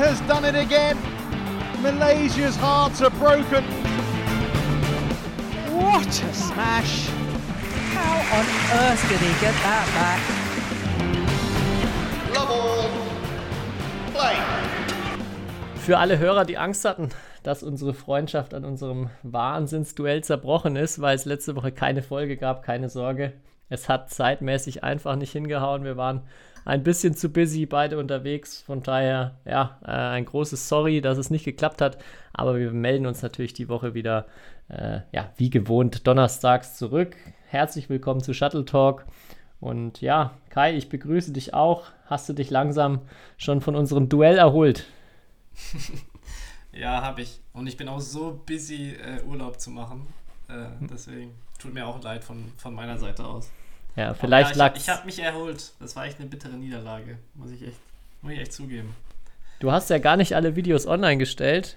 has done it again. Malaysia's hearts are broken. What a smash! How on earth did he get that back? Love all. Play. Für alle Hörer, die Angst hatten, dass unsere Freundschaft an unserem Wahnsinnsduell zerbrochen ist, weil es letzte Woche keine Folge gab, keine Sorge. Es hat zeitmäßig einfach nicht hingehauen. Wir waren ein bisschen zu busy, beide unterwegs. Von daher, ja, äh, ein großes Sorry, dass es nicht geklappt hat. Aber wir melden uns natürlich die Woche wieder, äh, ja, wie gewohnt, donnerstags zurück. Herzlich willkommen zu Shuttle Talk. Und ja, Kai, ich begrüße dich auch. Hast du dich langsam schon von unserem Duell erholt? ja, habe ich. Und ich bin auch so busy, äh, Urlaub zu machen. Äh, deswegen tut mir auch leid von, von meiner Seite aus. Ja, vielleicht lag Ich, ich habe mich erholt. Das war echt eine bittere Niederlage. Muss ich echt, muss ich echt zugeben. Du hast ja gar nicht alle Videos online gestellt,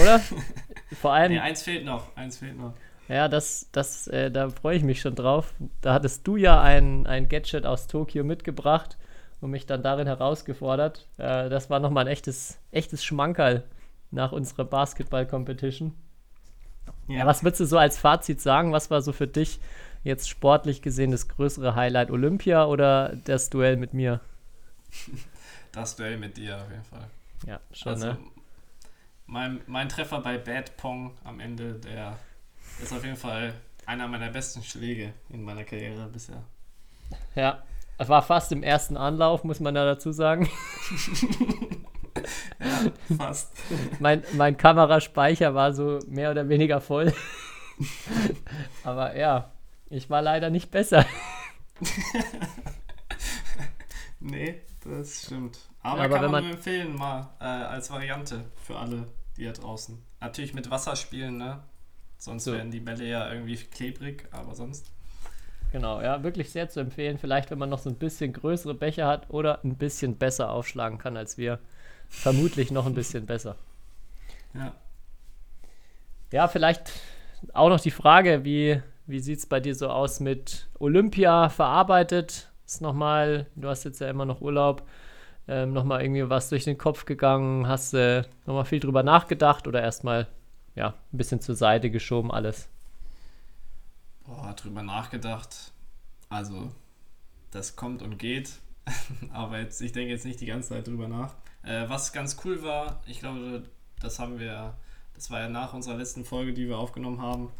oder? Vor allem. Nee, eins fehlt noch. Eins fehlt noch. Ja, das, das, äh, da freue ich mich schon drauf. Da hattest du ja ein, ein Gadget aus Tokio mitgebracht und mich dann darin herausgefordert. Äh, das war nochmal ein echtes, echtes Schmankerl nach unserer Basketball-Competition. Ja. ja. was würdest du so als Fazit sagen? Was war so für dich jetzt sportlich gesehen das größere Highlight? Olympia oder das Duell mit mir? Das Duell mit dir auf jeden Fall. Ja, schon, also, ne? Mein, mein Treffer bei Bad Pong am Ende, der ist auf jeden Fall einer meiner besten Schläge in meiner Karriere bisher. Ja, es war fast im ersten Anlauf, muss man da dazu sagen. ja, fast. mein, mein Kameraspeicher war so mehr oder weniger voll. Aber ja, ich war leider nicht besser. nee, das stimmt. Aber, Aber kann man, man nur empfehlen, mal äh, als Variante für alle, die da draußen. Natürlich mit Wasser spielen, ne? Sonst so. werden die Bälle ja irgendwie klebrig, aber sonst. Genau, ja, wirklich sehr zu empfehlen. Vielleicht, wenn man noch so ein bisschen größere Becher hat oder ein bisschen besser aufschlagen kann als wir. Vermutlich noch ein bisschen besser. Ja. Ja, vielleicht auch noch die Frage, wie, wie sieht es bei dir so aus mit Olympia verarbeitet? Ist nochmal, du hast jetzt ja immer noch Urlaub, ähm, nochmal irgendwie was durch den Kopf gegangen? Hast du äh, nochmal viel drüber nachgedacht oder erstmal ja, ein bisschen zur Seite geschoben alles? Boah, drüber nachgedacht. Also, das kommt und geht. Aber jetzt, ich denke jetzt nicht die ganze Zeit drüber nach. Äh, was ganz cool war, ich glaube, das haben wir, das war ja nach unserer letzten Folge, die wir aufgenommen haben.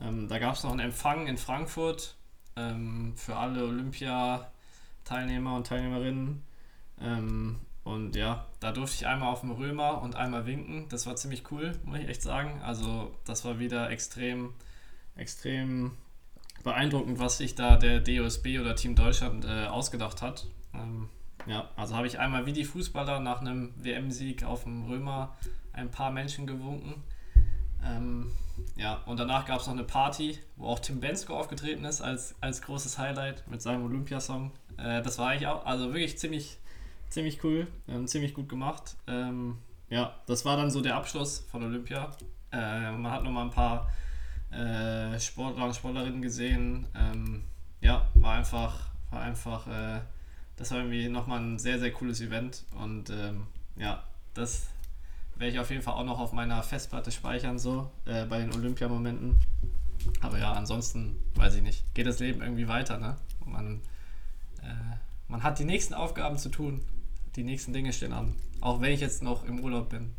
Ähm, da gab es noch einen Empfang in Frankfurt ähm, für alle Olympia-Teilnehmer und Teilnehmerinnen. Ähm, und ja, da durfte ich einmal auf dem Römer und einmal winken. Das war ziemlich cool, muss ich echt sagen. Also, das war wieder extrem, extrem beeindruckend, was sich da der DOSB oder Team Deutschland äh, ausgedacht hat. Ähm, ja, also habe ich einmal wie die Fußballer nach einem WM-Sieg auf dem Römer ein paar Menschen gewunken. Ähm, ja, und danach gab es noch eine Party, wo auch Tim Bensko aufgetreten ist als, als großes Highlight mit seinem Olympiasong. Äh, das war eigentlich auch, also wirklich ziemlich, ziemlich cool, ähm, ziemlich gut gemacht. Ähm, ja, das war dann so der Abschluss von Olympia. Äh, man hat nochmal ein paar äh, Sportler und Sportlerinnen gesehen. Ähm, ja, war einfach, war einfach, äh, das war irgendwie nochmal ein sehr, sehr cooles Event. Und ähm, ja, das werde ich auf jeden Fall auch noch auf meiner Festplatte speichern, so äh, bei den Olympiamomenten. Aber ja, ansonsten weiß ich nicht. Geht das Leben irgendwie weiter, ne? Man, äh, man hat die nächsten Aufgaben zu tun die nächsten Dinge stehen an. Auch wenn ich jetzt noch im Urlaub bin.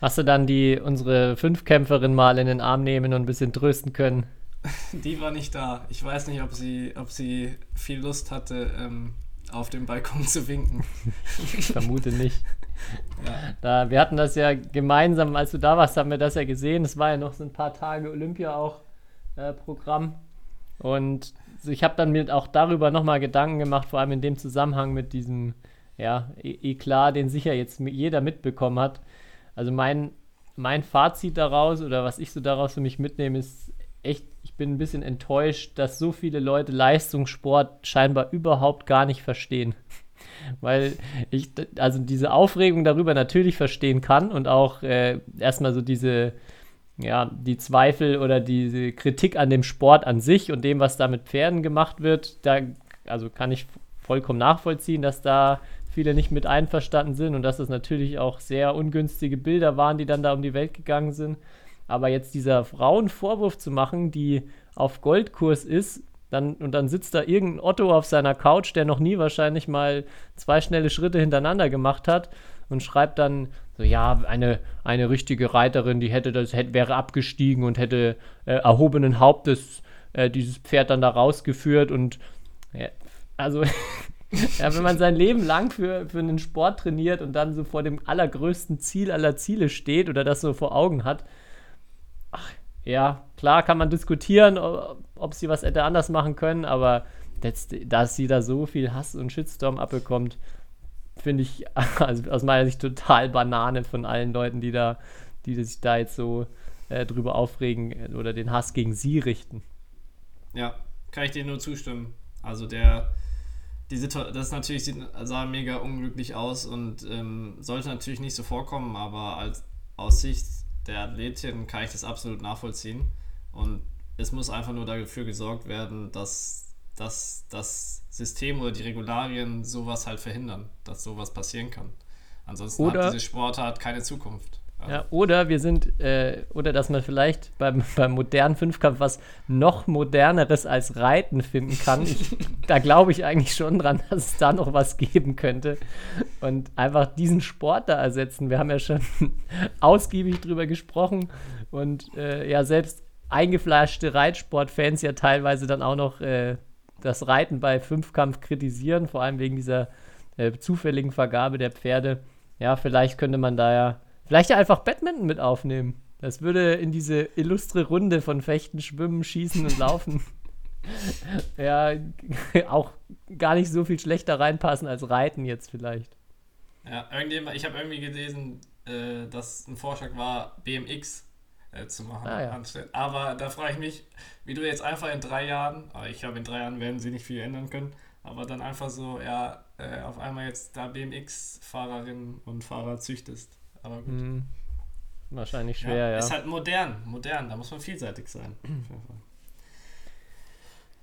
Hast du dann die unsere Fünfkämpferin mal in den Arm nehmen und ein bisschen trösten können? Die war nicht da. Ich weiß nicht, ob sie, ob sie viel Lust hatte, ähm, auf dem Balkon zu winken. ich vermute nicht. Ja. Da, wir hatten das ja gemeinsam, als du da warst, haben wir das ja gesehen. Es war ja noch so ein paar Tage Olympia auch äh, Programm. Und ich habe dann mir auch darüber nochmal Gedanken gemacht, vor allem in dem Zusammenhang mit diesem ja, Eklat, den sicher jetzt jeder mitbekommen hat. Also mein, mein Fazit daraus oder was ich so daraus für mich mitnehme, ist echt, bin ein bisschen enttäuscht, dass so viele Leute Leistungssport scheinbar überhaupt gar nicht verstehen. Weil ich also diese Aufregung darüber natürlich verstehen kann und auch äh, erstmal so diese, ja, die Zweifel oder diese Kritik an dem Sport an sich und dem, was da mit Pferden gemacht wird, da also kann ich vollkommen nachvollziehen, dass da viele nicht mit einverstanden sind und dass das natürlich auch sehr ungünstige Bilder waren, die dann da um die Welt gegangen sind. Aber jetzt dieser Frau einen Vorwurf zu machen, die auf Goldkurs ist, dann, und dann sitzt da irgendein Otto auf seiner Couch, der noch nie wahrscheinlich mal zwei schnelle Schritte hintereinander gemacht hat und schreibt dann so, ja, eine, eine richtige Reiterin, die hätte das, hätte, wäre abgestiegen und hätte äh, erhobenen Hauptes äh, dieses Pferd dann da rausgeführt und ja, also ja, wenn man sein Leben lang für, für einen Sport trainiert und dann so vor dem allergrößten Ziel aller Ziele steht oder das so vor Augen hat, ja, klar kann man diskutieren, ob sie was hätte anders machen können, aber jetzt, dass sie da so viel Hass und Shitstorm abbekommt, finde ich also aus meiner Sicht total Banane von allen Leuten, die da, die sich da jetzt so äh, drüber aufregen äh, oder den Hass gegen sie richten. Ja, kann ich dir nur zustimmen. Also der, die Situation, das natürlich sieht, sah mega unglücklich aus und ähm, sollte natürlich nicht so vorkommen, aber als aus Sicht der Athletin kann ich das absolut nachvollziehen. Und es muss einfach nur dafür gesorgt werden, dass, dass das System oder die Regularien sowas halt verhindern, dass sowas passieren kann. Ansonsten oder, hat diese Sportart keine Zukunft. Ja, oder wir sind, äh, oder dass man vielleicht beim, beim modernen Fünfkampf was noch moderneres als Reiten finden kann. Ich, da glaube ich eigentlich schon dran, dass es da noch was geben könnte. Und einfach diesen Sport da ersetzen. Wir haben ja schon ausgiebig drüber gesprochen. Und äh, ja, selbst eingefleischte Reitsportfans ja teilweise dann auch noch äh, das Reiten bei Fünfkampf kritisieren, vor allem wegen dieser äh, zufälligen Vergabe der Pferde. Ja, vielleicht könnte man da ja Vielleicht ja einfach Badminton mit aufnehmen. Das würde in diese illustre Runde von Fechten, Schwimmen, Schießen und Laufen ja auch gar nicht so viel schlechter reinpassen als Reiten jetzt vielleicht. Ja, irgendjemand, ich habe irgendwie gelesen, äh, dass ein Vorschlag war, BMX äh, zu machen. Ah, ja. Aber da frage ich mich, wie du jetzt einfach in drei Jahren, aber ich glaube, in drei Jahren werden sie nicht viel ändern können, aber dann einfach so, ja, äh, auf einmal jetzt da BMX-Fahrerinnen und Fahrer züchtest. Aber gut. Mhm. Wahrscheinlich schwer, ja, ja. Ist halt modern, modern, da muss man vielseitig sein.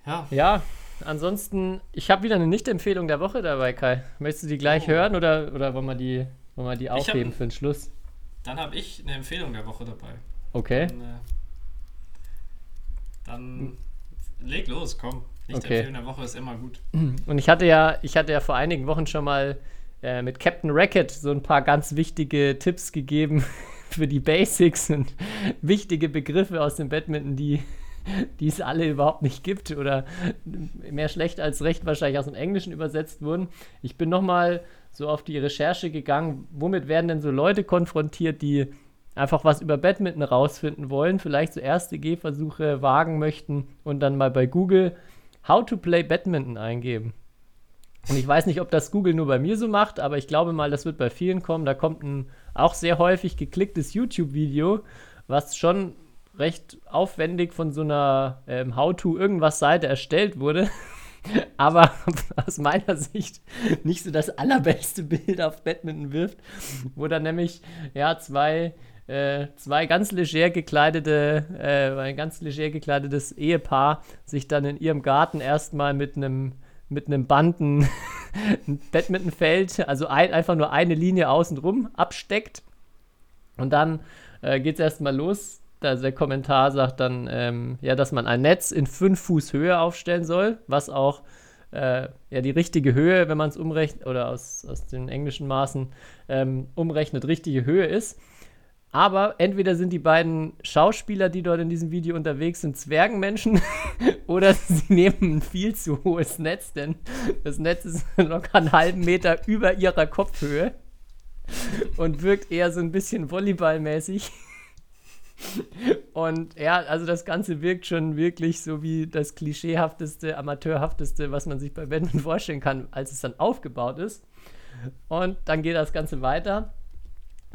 ja. Ja, ansonsten, ich habe wieder eine Nicht-Empfehlung der Woche dabei, Kai. Möchtest du die gleich oh. hören oder, oder wollen, wir die, wollen wir die aufheben hab, für den Schluss? Dann habe ich eine Empfehlung der Woche dabei. Okay. Dann, äh, dann leg los, komm. Nicht-Empfehlung der Woche ist immer gut. Und ich hatte ja, ich hatte ja vor einigen Wochen schon mal äh, mit Captain Racket so ein paar ganz wichtige Tipps gegeben für die Basics und wichtige Begriffe aus dem Badminton, die, die es alle überhaupt nicht gibt oder mehr schlecht als recht wahrscheinlich aus dem Englischen übersetzt wurden. Ich bin nochmal so auf die Recherche gegangen, womit werden denn so Leute konfrontiert, die einfach was über Badminton rausfinden wollen, vielleicht so erste Gehversuche wagen möchten und dann mal bei Google How to Play Badminton eingeben. Und ich weiß nicht, ob das Google nur bei mir so macht, aber ich glaube mal, das wird bei vielen kommen. Da kommt ein auch sehr häufig geklicktes YouTube-Video, was schon recht aufwendig von so einer ähm, How-to-Irgendwas-Seite erstellt wurde. aber aus meiner Sicht nicht so das allerbeste Bild auf Badminton wirft, wo dann nämlich ja zwei äh, zwei ganz leger gekleidete, äh, ein ganz leger gekleidetes Ehepaar sich dann in ihrem Garten erstmal mit einem mit einem Banden ein Badmintonfeld, also ein, einfach nur eine Linie außenrum absteckt. Und dann äh, geht es erstmal los. Also der Kommentar sagt dann, ähm, ja, dass man ein Netz in 5 Fuß Höhe aufstellen soll, was auch äh, ja die richtige Höhe, wenn man es umrechnet, oder aus, aus den englischen Maßen ähm, umrechnet, richtige Höhe ist. Aber entweder sind die beiden Schauspieler, die dort in diesem Video unterwegs sind, Zwergenmenschen oder sie nehmen ein viel zu hohes Netz, denn das Netz ist locker einen halben Meter über ihrer Kopfhöhe und wirkt eher so ein bisschen volleyballmäßig. Und ja, also das Ganze wirkt schon wirklich so wie das klischeehafteste, amateurhafteste, was man sich bei Badminton vorstellen kann, als es dann aufgebaut ist. Und dann geht das Ganze weiter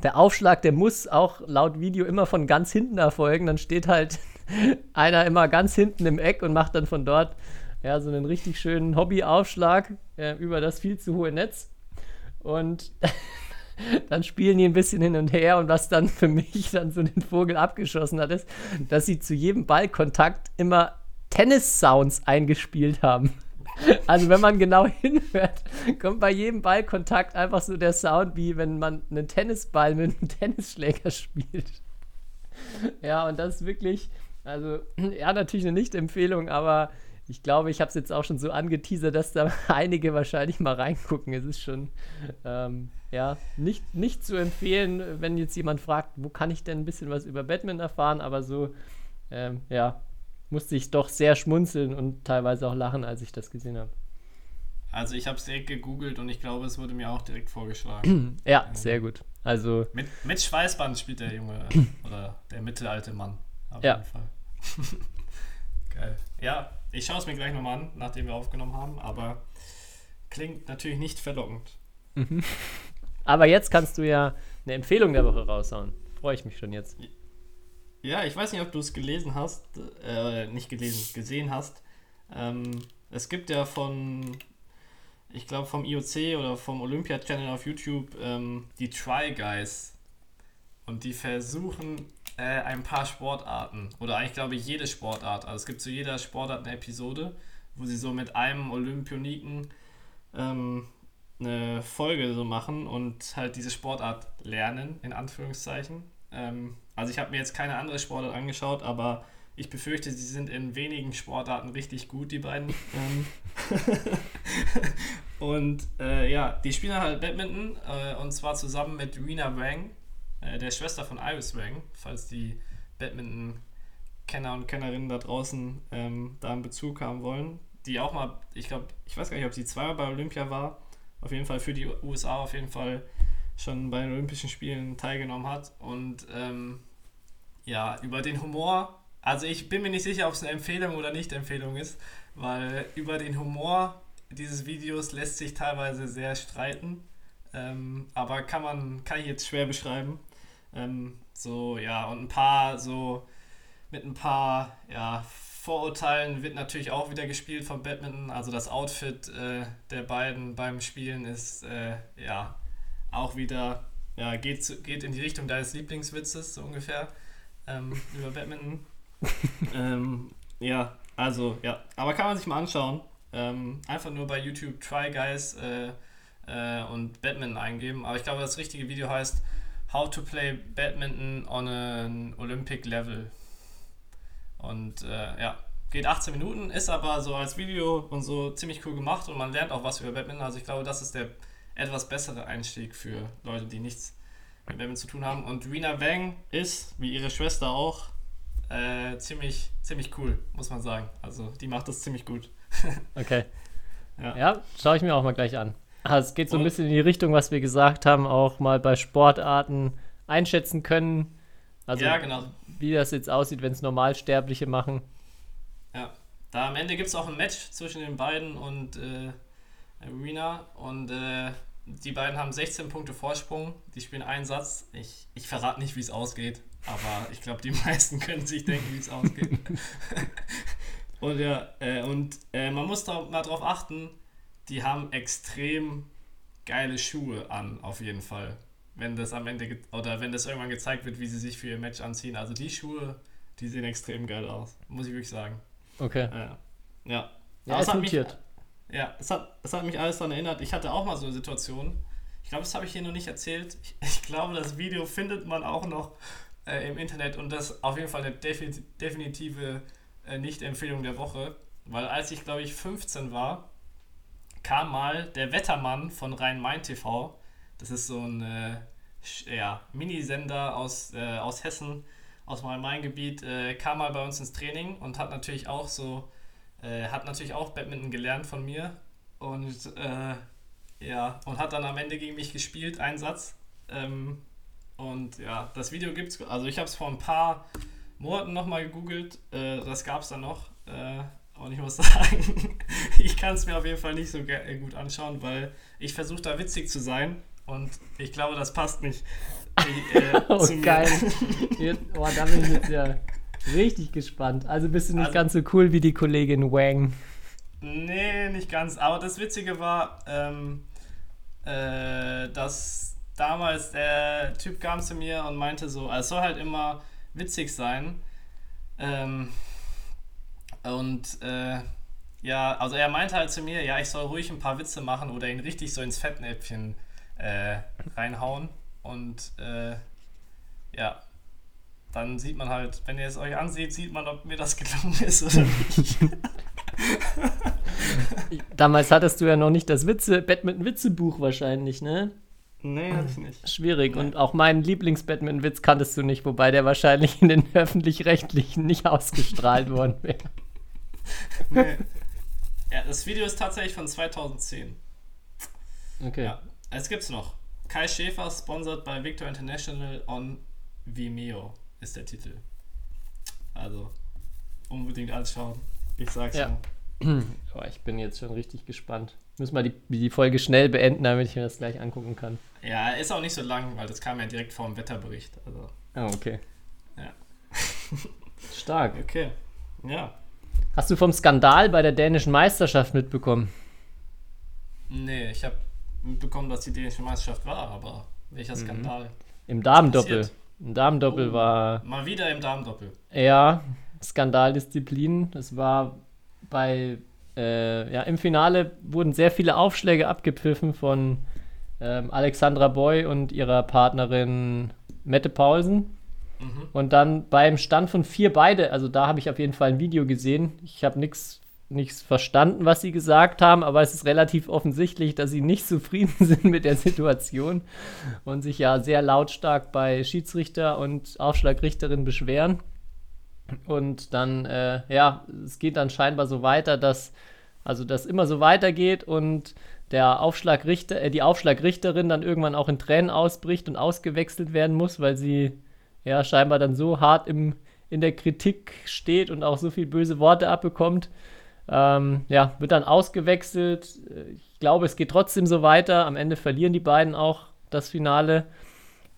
der Aufschlag, der muss auch laut Video immer von ganz hinten erfolgen. Dann steht halt einer immer ganz hinten im Eck und macht dann von dort ja, so einen richtig schönen Hobbyaufschlag äh, über das viel zu hohe Netz. Und dann spielen die ein bisschen hin und her. Und was dann für mich dann so den Vogel abgeschossen hat, ist, dass sie zu jedem Ballkontakt immer Tennis-Sounds eingespielt haben. Also wenn man genau hinhört, kommt bei jedem Ballkontakt einfach so der Sound, wie wenn man einen Tennisball mit einem Tennisschläger spielt. Ja, und das ist wirklich, also ja, natürlich eine Nicht-Empfehlung, aber ich glaube, ich habe es jetzt auch schon so angeteasert, dass da einige wahrscheinlich mal reingucken. Es ist schon, ähm, ja, nicht, nicht zu empfehlen, wenn jetzt jemand fragt, wo kann ich denn ein bisschen was über Batman erfahren, aber so, ähm, ja, musste ich doch sehr schmunzeln und teilweise auch lachen, als ich das gesehen habe. Also ich habe es direkt gegoogelt und ich glaube, es wurde mir auch direkt vorgeschlagen. ja, sehr gut. Also mit, mit Schweißband spielt der Junge oder der mittelalte Mann. Auf ja. jeden Fall. Geil. Ja, ich schaue es mir gleich nochmal an, nachdem wir aufgenommen haben, aber klingt natürlich nicht verlockend. Mhm. Aber jetzt kannst du ja eine Empfehlung der Woche raushauen. Freue ich mich schon jetzt. Ja, ich weiß nicht, ob du es gelesen hast, äh, nicht gelesen, gesehen hast. Ähm, es gibt ja von, ich glaube vom IOC oder vom Olympia Channel auf YouTube ähm, die Try Guys. Und die versuchen äh, ein paar Sportarten. Oder eigentlich glaube ich jede Sportart. Also es gibt zu jeder Sportart eine Episode, wo sie so mit einem Olympioniken ähm, eine Folge so machen und halt diese Sportart lernen, in Anführungszeichen. Ähm, also ich habe mir jetzt keine andere Sportart angeschaut, aber ich befürchte, sie sind in wenigen Sportarten richtig gut, die beiden. Ähm. und äh, ja, die spielen halt Badminton äh, und zwar zusammen mit Rina Wang, äh, der Schwester von Iris Wang, falls die Badminton-Kenner und Kennerinnen da draußen ähm, da einen Bezug haben wollen. Die auch mal, ich glaube, ich weiß gar nicht, ob sie zweimal bei Olympia war. Auf jeden Fall für die USA auf jeden Fall schon bei den Olympischen Spielen teilgenommen hat. Und ähm, ja, über den Humor, also ich bin mir nicht sicher, ob es eine Empfehlung oder nicht Empfehlung ist, weil über den Humor dieses Videos lässt sich teilweise sehr streiten. Ähm, aber kann man, kann ich jetzt schwer beschreiben. Ähm, so, ja, und ein paar, so mit ein paar, ja, Vorurteilen wird natürlich auch wieder gespielt vom Badminton. Also das Outfit äh, der beiden beim Spielen ist, äh, ja, auch wieder, ja, geht, geht in die Richtung deines Lieblingswitzes, so ungefähr, ähm, über Badminton. ähm, ja, also, ja, aber kann man sich mal anschauen. Ähm, einfach nur bei YouTube Try Guys äh, äh, und Badminton eingeben. Aber ich glaube, das richtige Video heißt How to Play Badminton on an Olympic Level. Und äh, ja, geht 18 Minuten, ist aber so als Video und so ziemlich cool gemacht und man lernt auch was über Badminton. Also ich glaube, das ist der etwas bessere Einstieg für Leute, die nichts mit Batman zu tun haben. Und Rina Wang ist, wie ihre Schwester auch, äh, ziemlich, ziemlich cool, muss man sagen. Also die macht das ziemlich gut. okay. Ja, ja schaue ich mir auch mal gleich an. Also es geht so ein bisschen in die Richtung, was wir gesagt haben, auch mal bei Sportarten einschätzen können. Also ja, genau. wie das jetzt aussieht, wenn es Normalsterbliche machen. Ja, da am Ende gibt es auch ein Match zwischen den beiden und äh, Arena und äh, die beiden haben 16 Punkte Vorsprung. Die spielen einen Satz. Ich, ich verrate nicht, wie es ausgeht, aber ich glaube, die meisten können sich denken, wie es ausgeht. und ja, äh, und äh, man muss da mal drauf achten, die haben extrem geile Schuhe an, auf jeden Fall. Wenn das am Ende oder wenn das irgendwann gezeigt wird, wie sie sich für ihr Match anziehen. Also die Schuhe, die sehen extrem geil aus, muss ich wirklich sagen. Okay. Ja. Ja. Ja, es notiert. Ja, es hat, es hat mich alles daran erinnert. Ich hatte auch mal so eine Situation. Ich glaube, das habe ich hier noch nicht erzählt. Ich, ich, glaube, das Video findet man auch noch äh, im Internet und das ist auf jeden Fall eine definitive äh, Nicht-Empfehlung der Woche. Weil als ich, glaube ich, 15 war, kam mal der Wettermann von Rhein-Main-TV. Das ist so ein äh, ja, Minisender aus, äh, aus Hessen, aus meinem Main-Gebiet, äh, kam mal bei uns ins Training und hat natürlich auch so äh, hat natürlich auch Badminton gelernt von mir und äh, ja, und hat dann am Ende gegen mich gespielt, einen Satz. Ähm, und ja, das Video gibt's, also ich habe es vor ein paar Monaten nochmal gegoogelt, äh, das gab es dann noch. Äh, und ich muss sagen, ich kann es mir auf jeden Fall nicht so äh, gut anschauen, weil ich versuche da witzig zu sein und ich glaube, das passt nicht. Äh, oh, geil. oh, da bin ich jetzt ja Richtig gespannt. Also bist du nicht also, ganz so cool wie die Kollegin Wang. Nee, nicht ganz. Aber das Witzige war, ähm, äh, dass damals der Typ kam zu mir und meinte so, es soll halt immer witzig sein. Ähm, und äh, ja, also er meinte halt zu mir, ja, ich soll ruhig ein paar Witze machen oder ihn richtig so ins Fettnäpfchen äh, reinhauen. Und äh, ja, dann sieht man halt, wenn ihr es euch ansieht, sieht man, ob mir das gelungen ist oder nicht. Damals hattest du ja noch nicht das Witze, Badminton-Witze-Buch wahrscheinlich, ne? nee, hatte ich nicht. Schwierig. Nee. Und auch meinen Lieblings-Badminton-Witz kanntest du nicht, wobei der wahrscheinlich in den öffentlich-rechtlichen nicht ausgestrahlt worden wäre. Nee. Ja, das Video ist tatsächlich von 2010. Okay. Ja, es gibt's noch. Kai Schäfer, sponsored by Victor International on Vimeo, ist der Titel. Also, unbedingt anschauen. Ich sag's Ja. ja. Oh, ich bin jetzt schon richtig gespannt. Müssen wir die, die Folge schnell beenden, damit ich mir das gleich angucken kann. Ja, ist auch nicht so lang, weil das kam ja direkt vor dem Wetterbericht. Also, Ah, okay. Ja. Stark. okay. Ja. Hast du vom Skandal bei der dänischen Meisterschaft mitbekommen? Nee, ich habe mitbekommen, dass die dänische Meisterschaft war, aber welcher Skandal? Im Damendoppel. passiert? Im Damendoppel Oh. war Mal wieder im Damendoppel. Ja, Skandaldisziplin. Es war bei, äh, ja, im Finale wurden sehr viele Aufschläge abgepfiffen von ähm, Alexandra Boy und ihrer Partnerin Mette Paulsen. Mhm. Und dann beim Stand von vier beide, also da habe ich auf jeden Fall ein Video gesehen. Ich habe nichts nichts verstanden, was sie gesagt haben, aber es ist relativ offensichtlich, dass sie nicht zufrieden sind mit der Situation und sich ja sehr lautstark bei Schiedsrichter und Aufschlagrichterin beschweren. Und dann, äh, ja, es geht dann scheinbar so weiter, dass, also das immer so weitergeht und der Aufschlagrichter, äh, die Aufschlagrichterin dann irgendwann auch in Tränen ausbricht und ausgewechselt werden muss, weil sie ja scheinbar dann so hart im, in der Kritik steht und auch so viel böse Worte abbekommt. Ähm, ja, wird dann ausgewechselt. Ich glaube, es geht trotzdem so weiter. Am Ende verlieren die beiden auch das Finale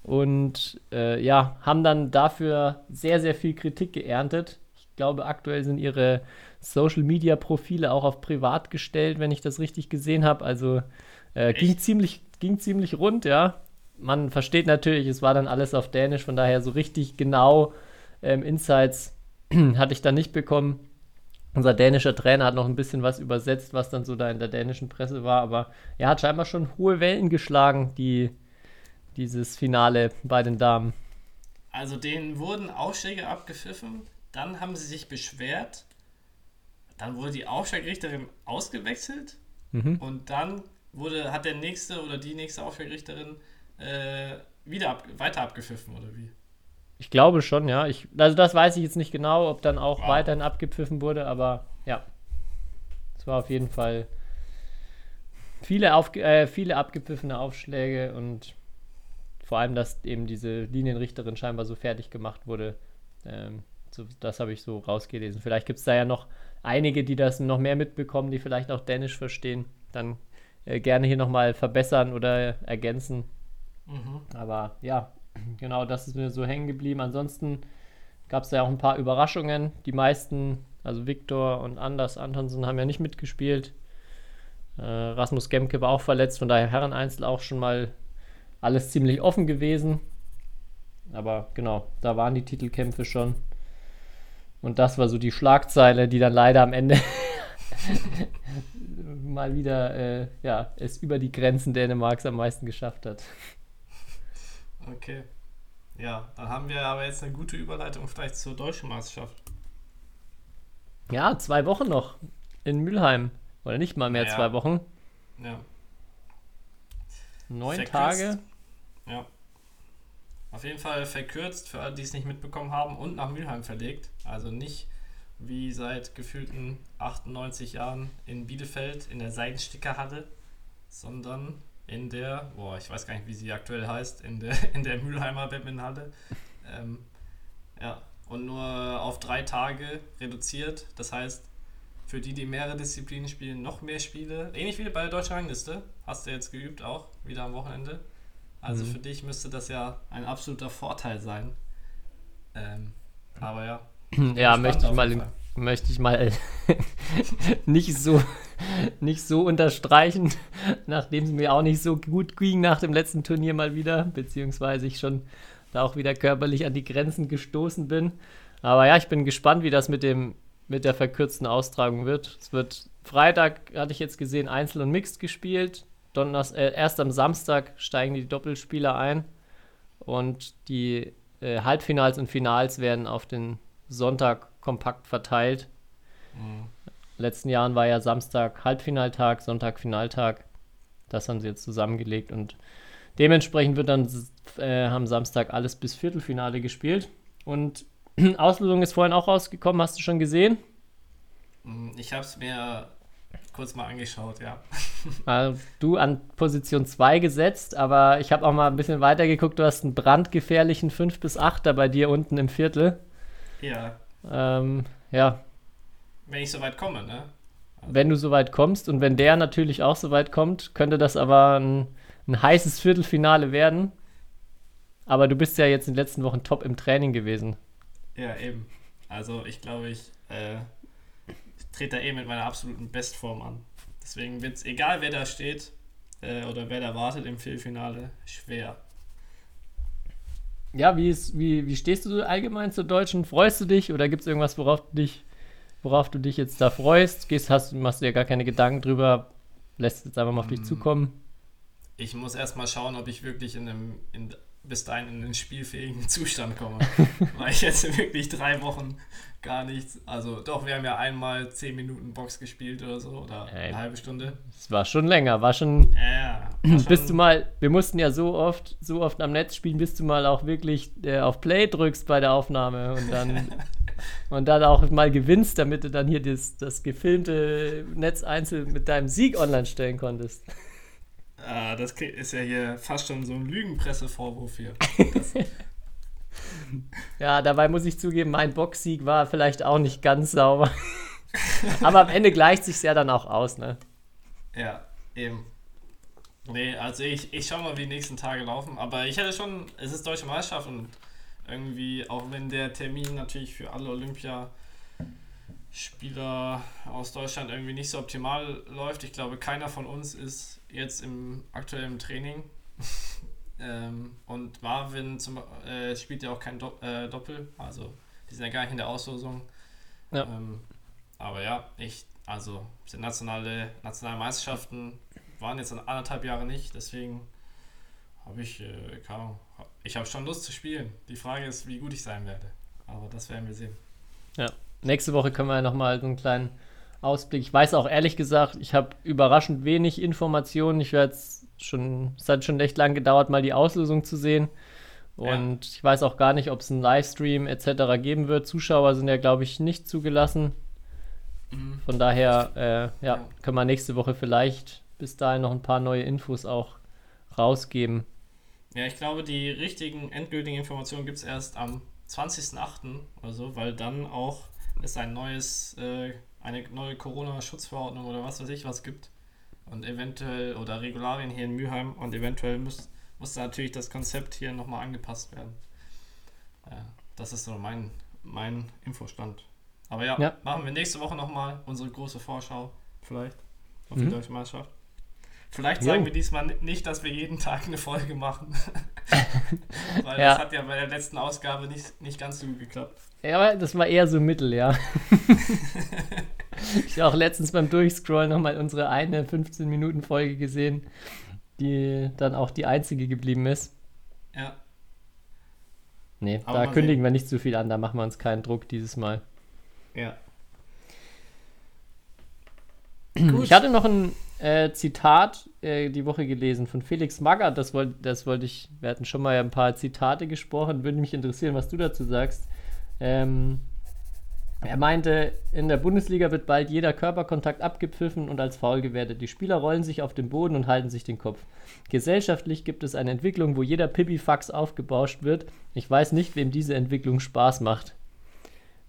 und äh, ja, haben dann dafür sehr, sehr viel Kritik geerntet. Ich glaube, aktuell sind ihre Social Media Profile auch auf privat gestellt, wenn ich das richtig gesehen habe. Also äh, ging, ziemlich, ging ziemlich rund, ja. Man versteht natürlich, es war dann alles auf Dänisch, von daher so richtig genau ähm, Insights hatte ich da nicht bekommen. Unser dänischer Trainer hat noch ein bisschen was übersetzt, was dann so da in der dänischen Presse war, aber er hat scheinbar schon hohe Wellen geschlagen, die, dieses Finale bei den Damen. Also denen wurden Aufschläge abgepfiffen, dann haben sie sich beschwert, dann wurde die Aufschlagrichterin ausgewechselt Mhm. und dann wurde, hat der nächste oder die nächste Aufschlagrichterin äh, wieder ab, weiter abgepfiffen oder wie? Ich glaube schon, ja. Ich, also das weiß ich jetzt nicht genau, ob dann auch Wow. weiterhin abgepfiffen wurde, aber ja. Es war auf jeden Fall viele, auf, äh, viele abgepfiffene Aufschläge und vor allem, dass eben diese Linienrichterin scheinbar so fertig gemacht wurde. Ähm, so, das habe ich so rausgelesen. Vielleicht gibt es da ja noch einige, die das noch mehr mitbekommen, die vielleicht auch Dänisch verstehen. Dann äh, gerne hier nochmal verbessern oder ergänzen. Mhm. Aber ja, genau, das ist mir so hängen geblieben. Ansonsten gab es ja auch ein paar Überraschungen. Die meisten, also Viktor und Anders Antonsen, haben ja nicht mitgespielt. Äh, Rasmus Gemke war auch verletzt, von daher Herreneinzel auch schon mal alles ziemlich offen gewesen. Aber genau, da waren die Titelkämpfe schon. Und das war so die Schlagzeile, die dann leider am Ende mal wieder äh, ja, es über die Grenzen Dänemarks am meisten geschafft hat. Okay. Ja, dann haben wir aber jetzt eine gute Überleitung vielleicht zur deutschen Meisterschaft. Ja, zwei Wochen noch in Mülheim. Oder nicht mal mehr Ja. zwei Wochen. Ja. Neun Verkürzt. Tage. Ja. Auf jeden Fall verkürzt für alle, die es nicht mitbekommen haben und nach Mülheim verlegt. Also nicht wie seit gefühlten 98 Jahren in Bielefeld in der Seidenstickerhalle, sondern in der, boah, ich weiß gar nicht, wie sie aktuell heißt, in der, in der Mülheimer Badmintonhalle. Ähm, ja, und nur auf drei Tage reduziert. Das heißt, für die, die mehrere Disziplinen spielen, noch mehr Spiele. Ähnlich wie bei der deutschen Rangliste. Hast du jetzt geübt auch, wieder am Wochenende. Also Mhm. für dich müsste das ja ein absoluter Vorteil sein. Ähm, aber ja. Ja, möchte ich mal, möchte ich mal nicht so nicht so unterstreichen, nachdem es mir auch nicht so gut ging nach dem letzten Turnier mal wieder, beziehungsweise ich schon da auch wieder körperlich an die Grenzen gestoßen bin. Aber ja, ich bin gespannt, wie das mit dem mit der verkürzten Austragung wird. Es wird Freitag hatte ich jetzt gesehen, Einzel und Mixed gespielt. Donners, äh, erst am Samstag steigen die Doppelspieler ein. Und die äh, Halbfinals und Finals werden auf den Sonntag kompakt verteilt. Mhm. Letzten Jahren war ja Samstag Halbfinaltag, Sonntag Finaltag. Das haben sie jetzt zusammengelegt und dementsprechend wird dann äh, am Samstag alles bis Viertelfinale gespielt. Und Auslosung ist vorhin auch rausgekommen, hast du schon gesehen? Mm, ich habe es mir kurz mal angeschaut, ja. Also, du an Position 2 gesetzt, aber ich habe auch mal ein bisschen weiter geguckt. Du hast einen brandgefährlichen 5 bis 8er bei dir unten im Viertel. Ja. Ähm, ja. Wenn ich so weit komme, ne? Also. Wenn du so weit kommst und wenn der natürlich auch so weit kommt, könnte das aber ein, ein heißes Viertelfinale werden. Aber du bist ja jetzt in den letzten Wochen top im Training gewesen. Ja, eben. Also ich glaube, ich, äh, ich trete da eh mit meiner absoluten Bestform an. Deswegen wird es, egal wer da steht äh, oder wer da wartet im Viertelfinale, schwer. Ja, wie, ist, wie, wie stehst du allgemein zur Deutschen? Freust du dich oder gibt es irgendwas, worauf du dich, worauf du dich jetzt da freust? Gehst, hast, machst du dir gar keine Gedanken drüber, lässt es jetzt einfach mal auf dich mm. zukommen? Ich muss erstmal schauen, ob ich wirklich in einem, in, bis dahin in den spielfähigen Zustand komme. Weil ich jetzt wirklich drei Wochen gar nichts. Also doch, wir haben ja einmal zehn Minuten Box gespielt oder so oder Ey, eine halbe Stunde. Es war schon länger, war schon. Ja, war schon bist du mal, wir mussten ja so oft, so oft am Netz spielen, bis du mal auch wirklich äh, auf Play drückst bei der Aufnahme und dann und dann auch mal gewinnst, damit du dann hier das, das gefilmte Netz einzeln mit deinem Sieg online stellen konntest. Ah, das ist ja hier fast schon so ein Lügenpressevorwurf hier. ja, dabei muss ich zugeben, mein Boxsieg war vielleicht auch nicht ganz sauber. Aber am Ende gleicht sich ja dann auch aus, ne? Ja, eben. Nee, also ich, ich schau mal, wie die nächsten Tage laufen. Aber ich hätte schon, es ist Deutsche Meisterschaft und irgendwie, auch wenn der Termin natürlich für alle Olympia Spieler aus Deutschland irgendwie nicht so optimal läuft. Ich glaube, keiner von uns ist jetzt im aktuellen Training. ähm, und Marvin zum, äh, spielt ja auch kein Do äh, Doppel, also die sind ja gar nicht in der Auslosung. Ja. Ähm, aber ja, ich, also nationale, nationale Meisterschaften waren jetzt anderthalb Jahre nicht, deswegen habe ich, äh, kaum, ich habe schon Lust zu spielen. Die Frage ist, wie gut ich sein werde. Aber das werden wir sehen. Ja, nächste Woche können wir ja nochmal so einen kleinen Ausblick. Ich weiß auch ehrlich gesagt, ich habe überraschend wenig Informationen. Ich werde schon, es hat schon echt lang gedauert, mal die Auslösung zu sehen. Und ja. ich weiß auch gar nicht, ob es einen Livestream etc. geben wird. Zuschauer sind ja, glaube ich, nicht zugelassen. Mhm. Von daher, äh, ja, ja, können wir nächste Woche vielleicht bis dahin noch ein paar neue Infos auch rausgeben. Ja, ich glaube, die richtigen endgültigen Informationen gibt es erst am 20.08. oder so, weil dann auch es ein neues, äh, eine neue Corona-Schutzverordnung oder was weiß ich was gibt. Und eventuell, oder Regularien hier in Mülheim und eventuell muss, muss da natürlich das Konzept hier nochmal angepasst werden. Ja, das ist so mein, mein Infostand. Aber ja, ja, machen wir nächste Woche nochmal unsere große Vorschau, vielleicht, auf mhm. die Deutsche Meisterschaft. Vielleicht sagen jo. wir diesmal nicht, dass wir jeden Tag eine Folge machen. Weil ja. das hat ja bei der letzten Ausgabe nicht, nicht ganz so gut geklappt. Ja, aber das war eher so Mittel, ja. ich habe auch letztens beim Durchscrollen nochmal unsere eine 15-Minuten-Folge gesehen, die dann auch die einzige geblieben ist. Ja. Nee, aber da kündigen sehen. wir nicht zu viel an, da machen wir uns keinen Druck dieses Mal. Ja. Gut. Ich hatte noch ein äh, Zitat äh, die Woche gelesen von Felix Magath. Das wollte das wollt ich, wir hatten schon mal ein paar Zitate gesprochen. Würde mich interessieren, was du dazu sagst. Ähm, er meinte, in der Bundesliga wird bald jeder Körperkontakt abgepfiffen und als faul gewertet. Die Spieler rollen sich auf den Boden und halten sich den Kopf. Gesellschaftlich gibt es eine Entwicklung, wo jeder Pipifax aufgebauscht wird. Ich weiß nicht, wem diese Entwicklung Spaß macht.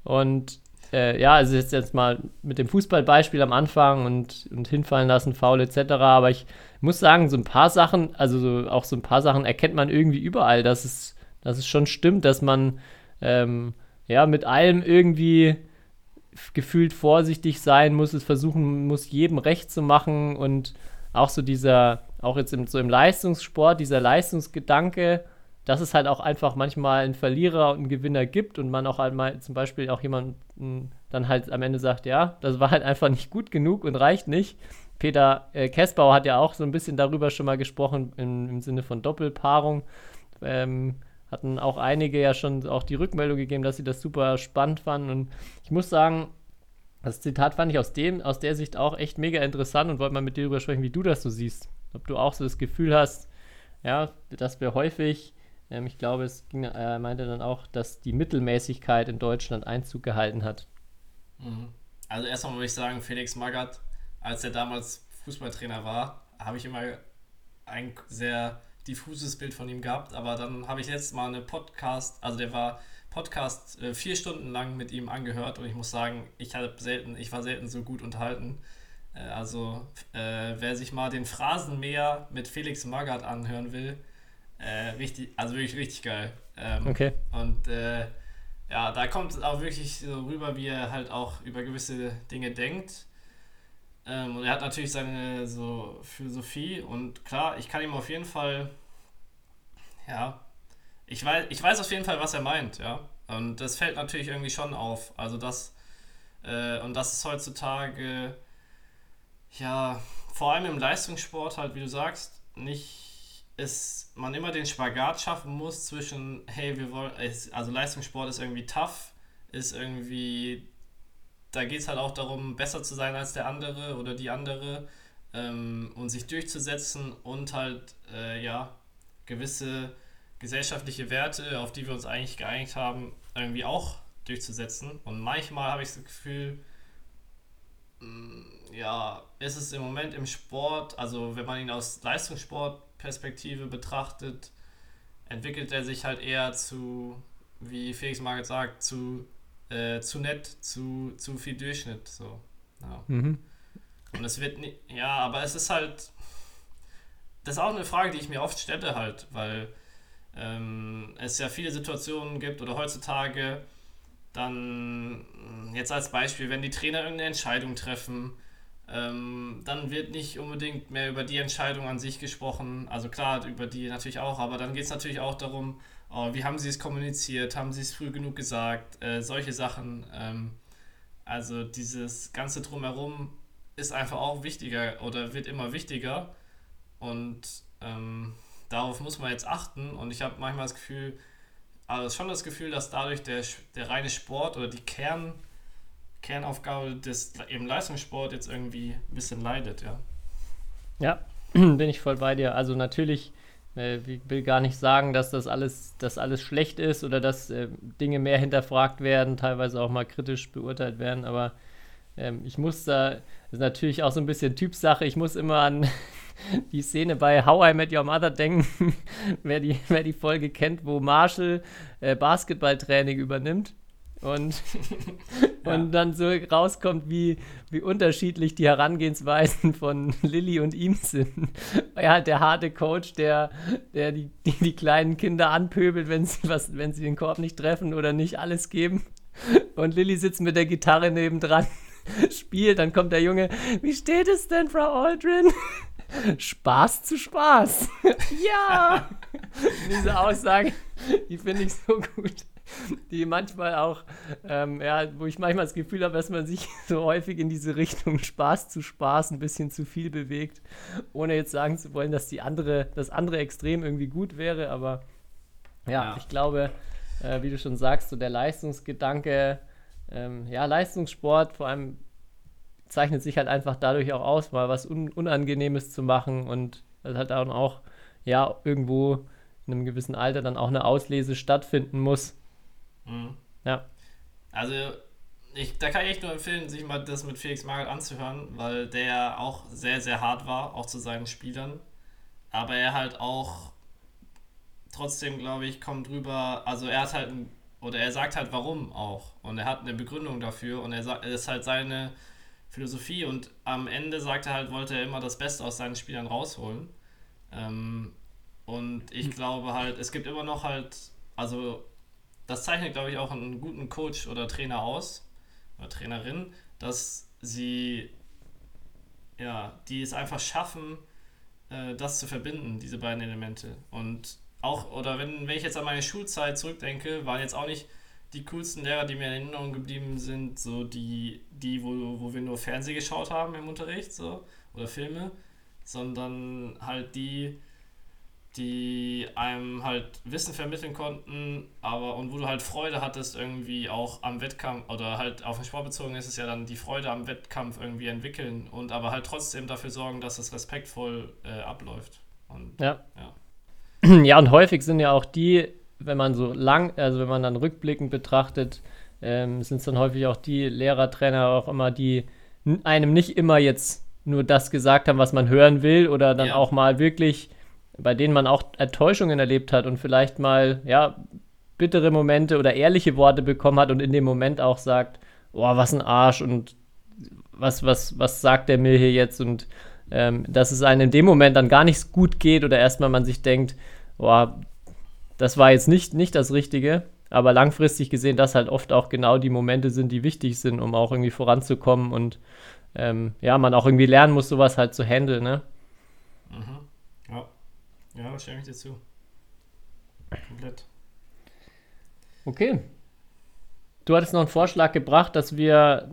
Und äh, ja, also jetzt, jetzt mal mit dem Fußballbeispiel am Anfang und, und hinfallen lassen, faul etc. Aber ich muss sagen, so ein paar Sachen, also so, auch so ein paar Sachen erkennt man irgendwie überall, dass es, dass es schon stimmt, dass man ähm, ja mit allem irgendwie gefühlt vorsichtig sein muss, es versuchen muss, jedem recht zu machen und auch so dieser, auch jetzt im, so im Leistungssport, dieser Leistungsgedanke, dass es halt auch einfach manchmal einen Verlierer und einen Gewinner gibt und man auch halt mal zum Beispiel auch jemanden dann halt am Ende sagt, ja, das war halt einfach nicht gut genug und reicht nicht. Peter äh, Kessbauer hat ja auch so ein bisschen darüber schon mal gesprochen, im, im Sinne von Doppelpaarung. Ähm, hatten auch einige ja schon auch die Rückmeldung gegeben, dass sie das super spannend fanden. Und ich muss sagen, das Zitat fand ich aus, dem, aus der Sicht auch echt mega interessant und wollte mal mit dir darüber sprechen, wie du das so siehst. Ob du auch so das Gefühl hast, ja, dass wir häufig, ähm, ich glaube, es ging, er äh, meinte dann auch, dass die Mittelmäßigkeit in Deutschland Einzug gehalten hat. Mhm. Also erstmal muss ich sagen, Felix Magath, als er damals Fußballtrainer war, habe ich immer ein sehr diffuses Bild von ihm gehabt, aber dann habe ich letztes Mal eine Podcast, also der war Podcast äh, vier Stunden lang mit ihm angehört und ich muss sagen, ich habe selten, ich war selten so gut unterhalten. Äh, also äh, wer sich mal den Phrasenmäher mit Felix Magath anhören will, äh, richtig, also wirklich richtig geil. Ähm, okay. Und äh, ja, da kommt es auch wirklich so rüber, wie er halt auch über gewisse Dinge denkt. Ähm, und er hat natürlich seine so Philosophie und klar, ich kann ihm auf jeden Fall, ja, ich weiß, ich weiß auf jeden Fall, was er meint, ja. Und das fällt natürlich irgendwie schon auf. Also das, äh, und das ist heutzutage, ja, vor allem im Leistungssport halt, wie du sagst, nicht ist man immer den Spagat schaffen muss zwischen, hey, wir wollen, also Leistungssport ist irgendwie tough, ist irgendwie, da geht es halt auch darum, besser zu sein als der andere oder die andere ähm, und sich durchzusetzen und halt, äh, ja, gewisse gesellschaftliche Werte, auf die wir uns eigentlich geeinigt haben, irgendwie auch durchzusetzen. Und manchmal habe ich das Gefühl, mm, ja, ist es im Moment im Sport, also wenn man ihn aus Leistungssportperspektive betrachtet, entwickelt er sich halt eher zu, wie Felix Marget sagt, zu, äh, zu nett, zu, zu viel Durchschnitt. So. Ja. Mhm. Und es wird nicht, ja, aber es ist halt, das ist auch eine Frage, die ich mir oft stelle halt, weil ähm, es ja viele Situationen gibt oder heutzutage dann, jetzt als Beispiel, wenn die Trainer irgendeine Entscheidung treffen, ähm, dann wird nicht unbedingt mehr über die Entscheidung an sich gesprochen. Also klar, über die natürlich auch, aber dann geht es natürlich auch darum, oh, wie haben sie es kommuniziert, haben sie es früh genug gesagt, äh, solche Sachen. Ähm, also dieses ganze drumherum ist einfach auch wichtiger oder wird immer wichtiger. Und ähm, darauf muss man jetzt achten und ich habe manchmal das Gefühl, also schon das Gefühl, dass dadurch der, der reine Sport oder die Kern, Kernaufgabe des im Leistungssport jetzt irgendwie ein bisschen leidet, ja. Ja, bin ich voll bei dir. Also natürlich, äh, ich will gar nicht sagen, dass das alles, dass alles schlecht ist oder dass äh, Dinge mehr hinterfragt werden, teilweise auch mal kritisch beurteilt werden, aber ähm, ich muss da, das ist natürlich auch so ein bisschen Typsache, ich muss immer an die Szene bei How I Met Your Mother denken, wer, die, wer die Folge kennt, wo Marshall äh, Basketballtraining übernimmt. Und, ja. und dann so rauskommt, wie, wie unterschiedlich die Herangehensweisen von Lilly und ihm sind. Hat der harte Coach, der, der die, die, die kleinen Kinder anpöbelt, wenn sie, was, wenn sie den Korb nicht treffen oder nicht alles geben. Und Lilly sitzt mit der Gitarre nebendran, spielt, dann kommt der Junge, wie steht es denn, Frau Aldrin? Spaß zu Spaß. ja! Diese Aussage, die finde ich so gut. Die manchmal auch, ähm, ja, wo ich manchmal das Gefühl habe, dass man sich so häufig in diese Richtung Spaß zu Spaß ein bisschen zu viel bewegt, ohne jetzt sagen zu wollen, dass die andere, das andere Extrem irgendwie gut wäre, aber ja, ja. ich glaube, äh, wie du schon sagst, so der Leistungsgedanke, ähm, ja, Leistungssport, vor allem zeichnet sich halt einfach dadurch auch aus, mal was Un Unangenehmes zu machen und das halt dann auch, ja, irgendwo in einem gewissen Alter dann auch eine Auslese stattfinden muss. Mhm. Ja. Also, ich, da kann ich echt nur empfehlen, sich mal das mit Felix Magath anzuhören, weil der auch sehr, sehr hart war, auch zu seinen Spielern. Aber er halt auch trotzdem, glaube ich, kommt drüber, also er hat halt, oder er sagt halt warum auch. Und er hat eine Begründung dafür und er sagt, es ist halt seine Philosophie und am Ende sagt er halt, wollte er immer das Beste aus seinen Spielern rausholen. Ähm, und ich glaube halt, es gibt immer noch halt, also das zeichnet, glaube ich, auch einen guten Coach oder Trainer aus, oder Trainerin, dass sie, ja, die es einfach schaffen, äh, das zu verbinden, diese beiden Elemente. Und auch, oder wenn, wenn ich jetzt an meine Schulzeit zurückdenke, waren jetzt auch nicht die coolsten Lehrer, die mir in Erinnerung geblieben sind, so die, die wo, wo wir nur Fernsehen geschaut haben im Unterricht, so, oder Filme, sondern halt die, die einem halt Wissen vermitteln konnten, aber und wo du halt Freude hattest irgendwie auch am Wettkampf oder halt auf den Sport bezogen ist es ja dann die Freude am Wettkampf irgendwie entwickeln und aber halt trotzdem dafür sorgen, dass es respektvoll äh, abläuft. Und, Ja. ja. Ja, und häufig sind ja auch die, wenn man so lang, also wenn man dann rückblickend betrachtet, ähm, sind es dann häufig auch die Lehrer, Trainer auch immer, die einem nicht immer jetzt nur das gesagt haben, was man hören will, oder dann Ja. auch mal wirklich, bei denen man auch Enttäuschungen erlebt hat und vielleicht mal, ja, bittere Momente oder ehrliche Worte bekommen hat und in dem Moment auch sagt, boah, was ein Arsch und was, was, was sagt der mir hier jetzt und ähm, dass es einem in dem Moment dann gar nicht gut geht oder erstmal man sich denkt, boah, das war jetzt nicht, nicht das Richtige, aber langfristig gesehen, dass halt oft auch genau die Momente sind, die wichtig sind, um auch irgendwie voranzukommen und ähm, ja, man auch irgendwie lernen muss, sowas halt zu handeln, ne? Mhm. Ja. Da stimme ich dir zu. Komplett. Okay. Du hattest noch einen Vorschlag gebracht, dass wir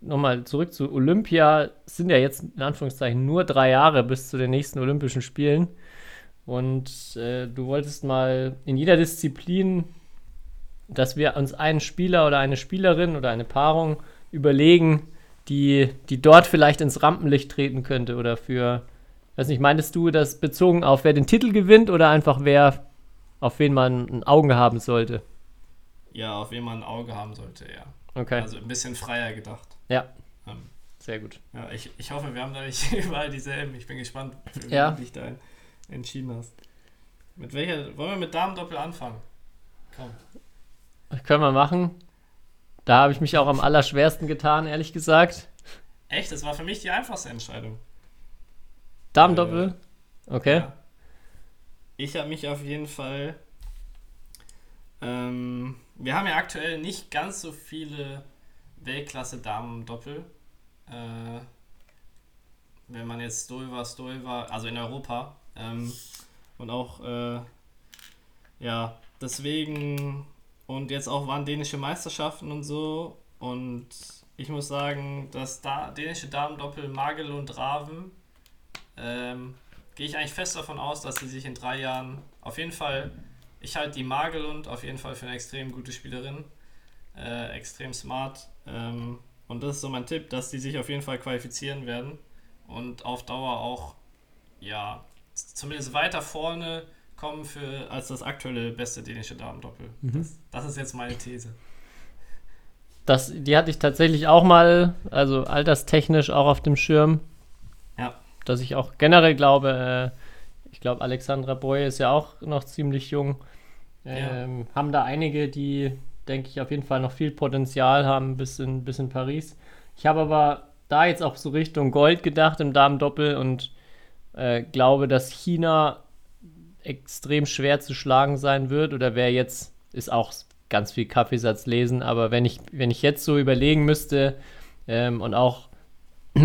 nochmal zurück zu Olympia, sind ja jetzt in Anführungszeichen nur drei Jahre bis zu den nächsten Olympischen Spielen. Und äh, du wolltest mal in jeder Disziplin, dass wir uns einen Spieler oder eine Spielerin oder eine Paarung überlegen, die, die dort vielleicht ins Rampenlicht treten könnte oder für, weiß nicht, meintest du das bezogen auf wer den Titel gewinnt oder einfach wer, auf wen man ein Auge haben sollte? Ja, auf wen man ein Auge haben sollte, ja. Okay. Also ein bisschen freier gedacht. ja, Ähm, sehr gut. ja, ich, ich hoffe, wir haben da nicht überall dieselben. Ich bin gespannt, wie Ja. du dich da entschieden hast. Mit welcher, wollen wir mit Damen-Doppel anfangen? Komm. Können wir machen. Da habe ich mich auch am allerschwersten getan, ehrlich gesagt. Echt, das war für mich die einfachste Entscheidung. Damendoppel? Okay. Ja. Ich habe mich auf jeden Fall. Ähm, wir haben ja aktuell nicht ganz so viele Weltklasse-Damen-Doppel. Äh, wenn man jetzt Stolva, Stolva, also in Europa. Ähm, und auch, äh, ja, deswegen. Und jetzt auch waren dänische Meisterschaften und so. Und ich muss sagen, dass da dänische Damen-Doppel Magel und Raven ähm, gehe ich eigentlich fest davon aus, dass sie sich in drei Jahren auf jeden Fall, ich halte die Magelund auf jeden Fall für eine extrem gute Spielerin, äh, extrem smart. Ähm, und das ist so mein Tipp, dass die sich auf jeden Fall qualifizieren werden und auf Dauer auch, ja, zumindest weiter vorne kommen für, als das aktuelle beste dänische Damendoppel. Das, das ist jetzt meine These. Das, die hatte ich tatsächlich auch mal, also alterstechnisch auch auf dem Schirm. Ja. Dass ich auch generell glaube, äh, ich glaube, Alexandra Boy ist ja auch noch ziemlich jung. Ähm, Haben da einige, die, denke ich, auf jeden Fall noch viel Potenzial haben bis in, bis in Paris. Ich habe aber da jetzt auch so Richtung Gold gedacht im Damendoppel und äh, glaube, dass China extrem schwer zu schlagen sein wird. Oder wer jetzt, ist auch ganz viel Kaffeesatz lesen, aber wenn ich, wenn ich jetzt so überlegen müsste ähm, und auch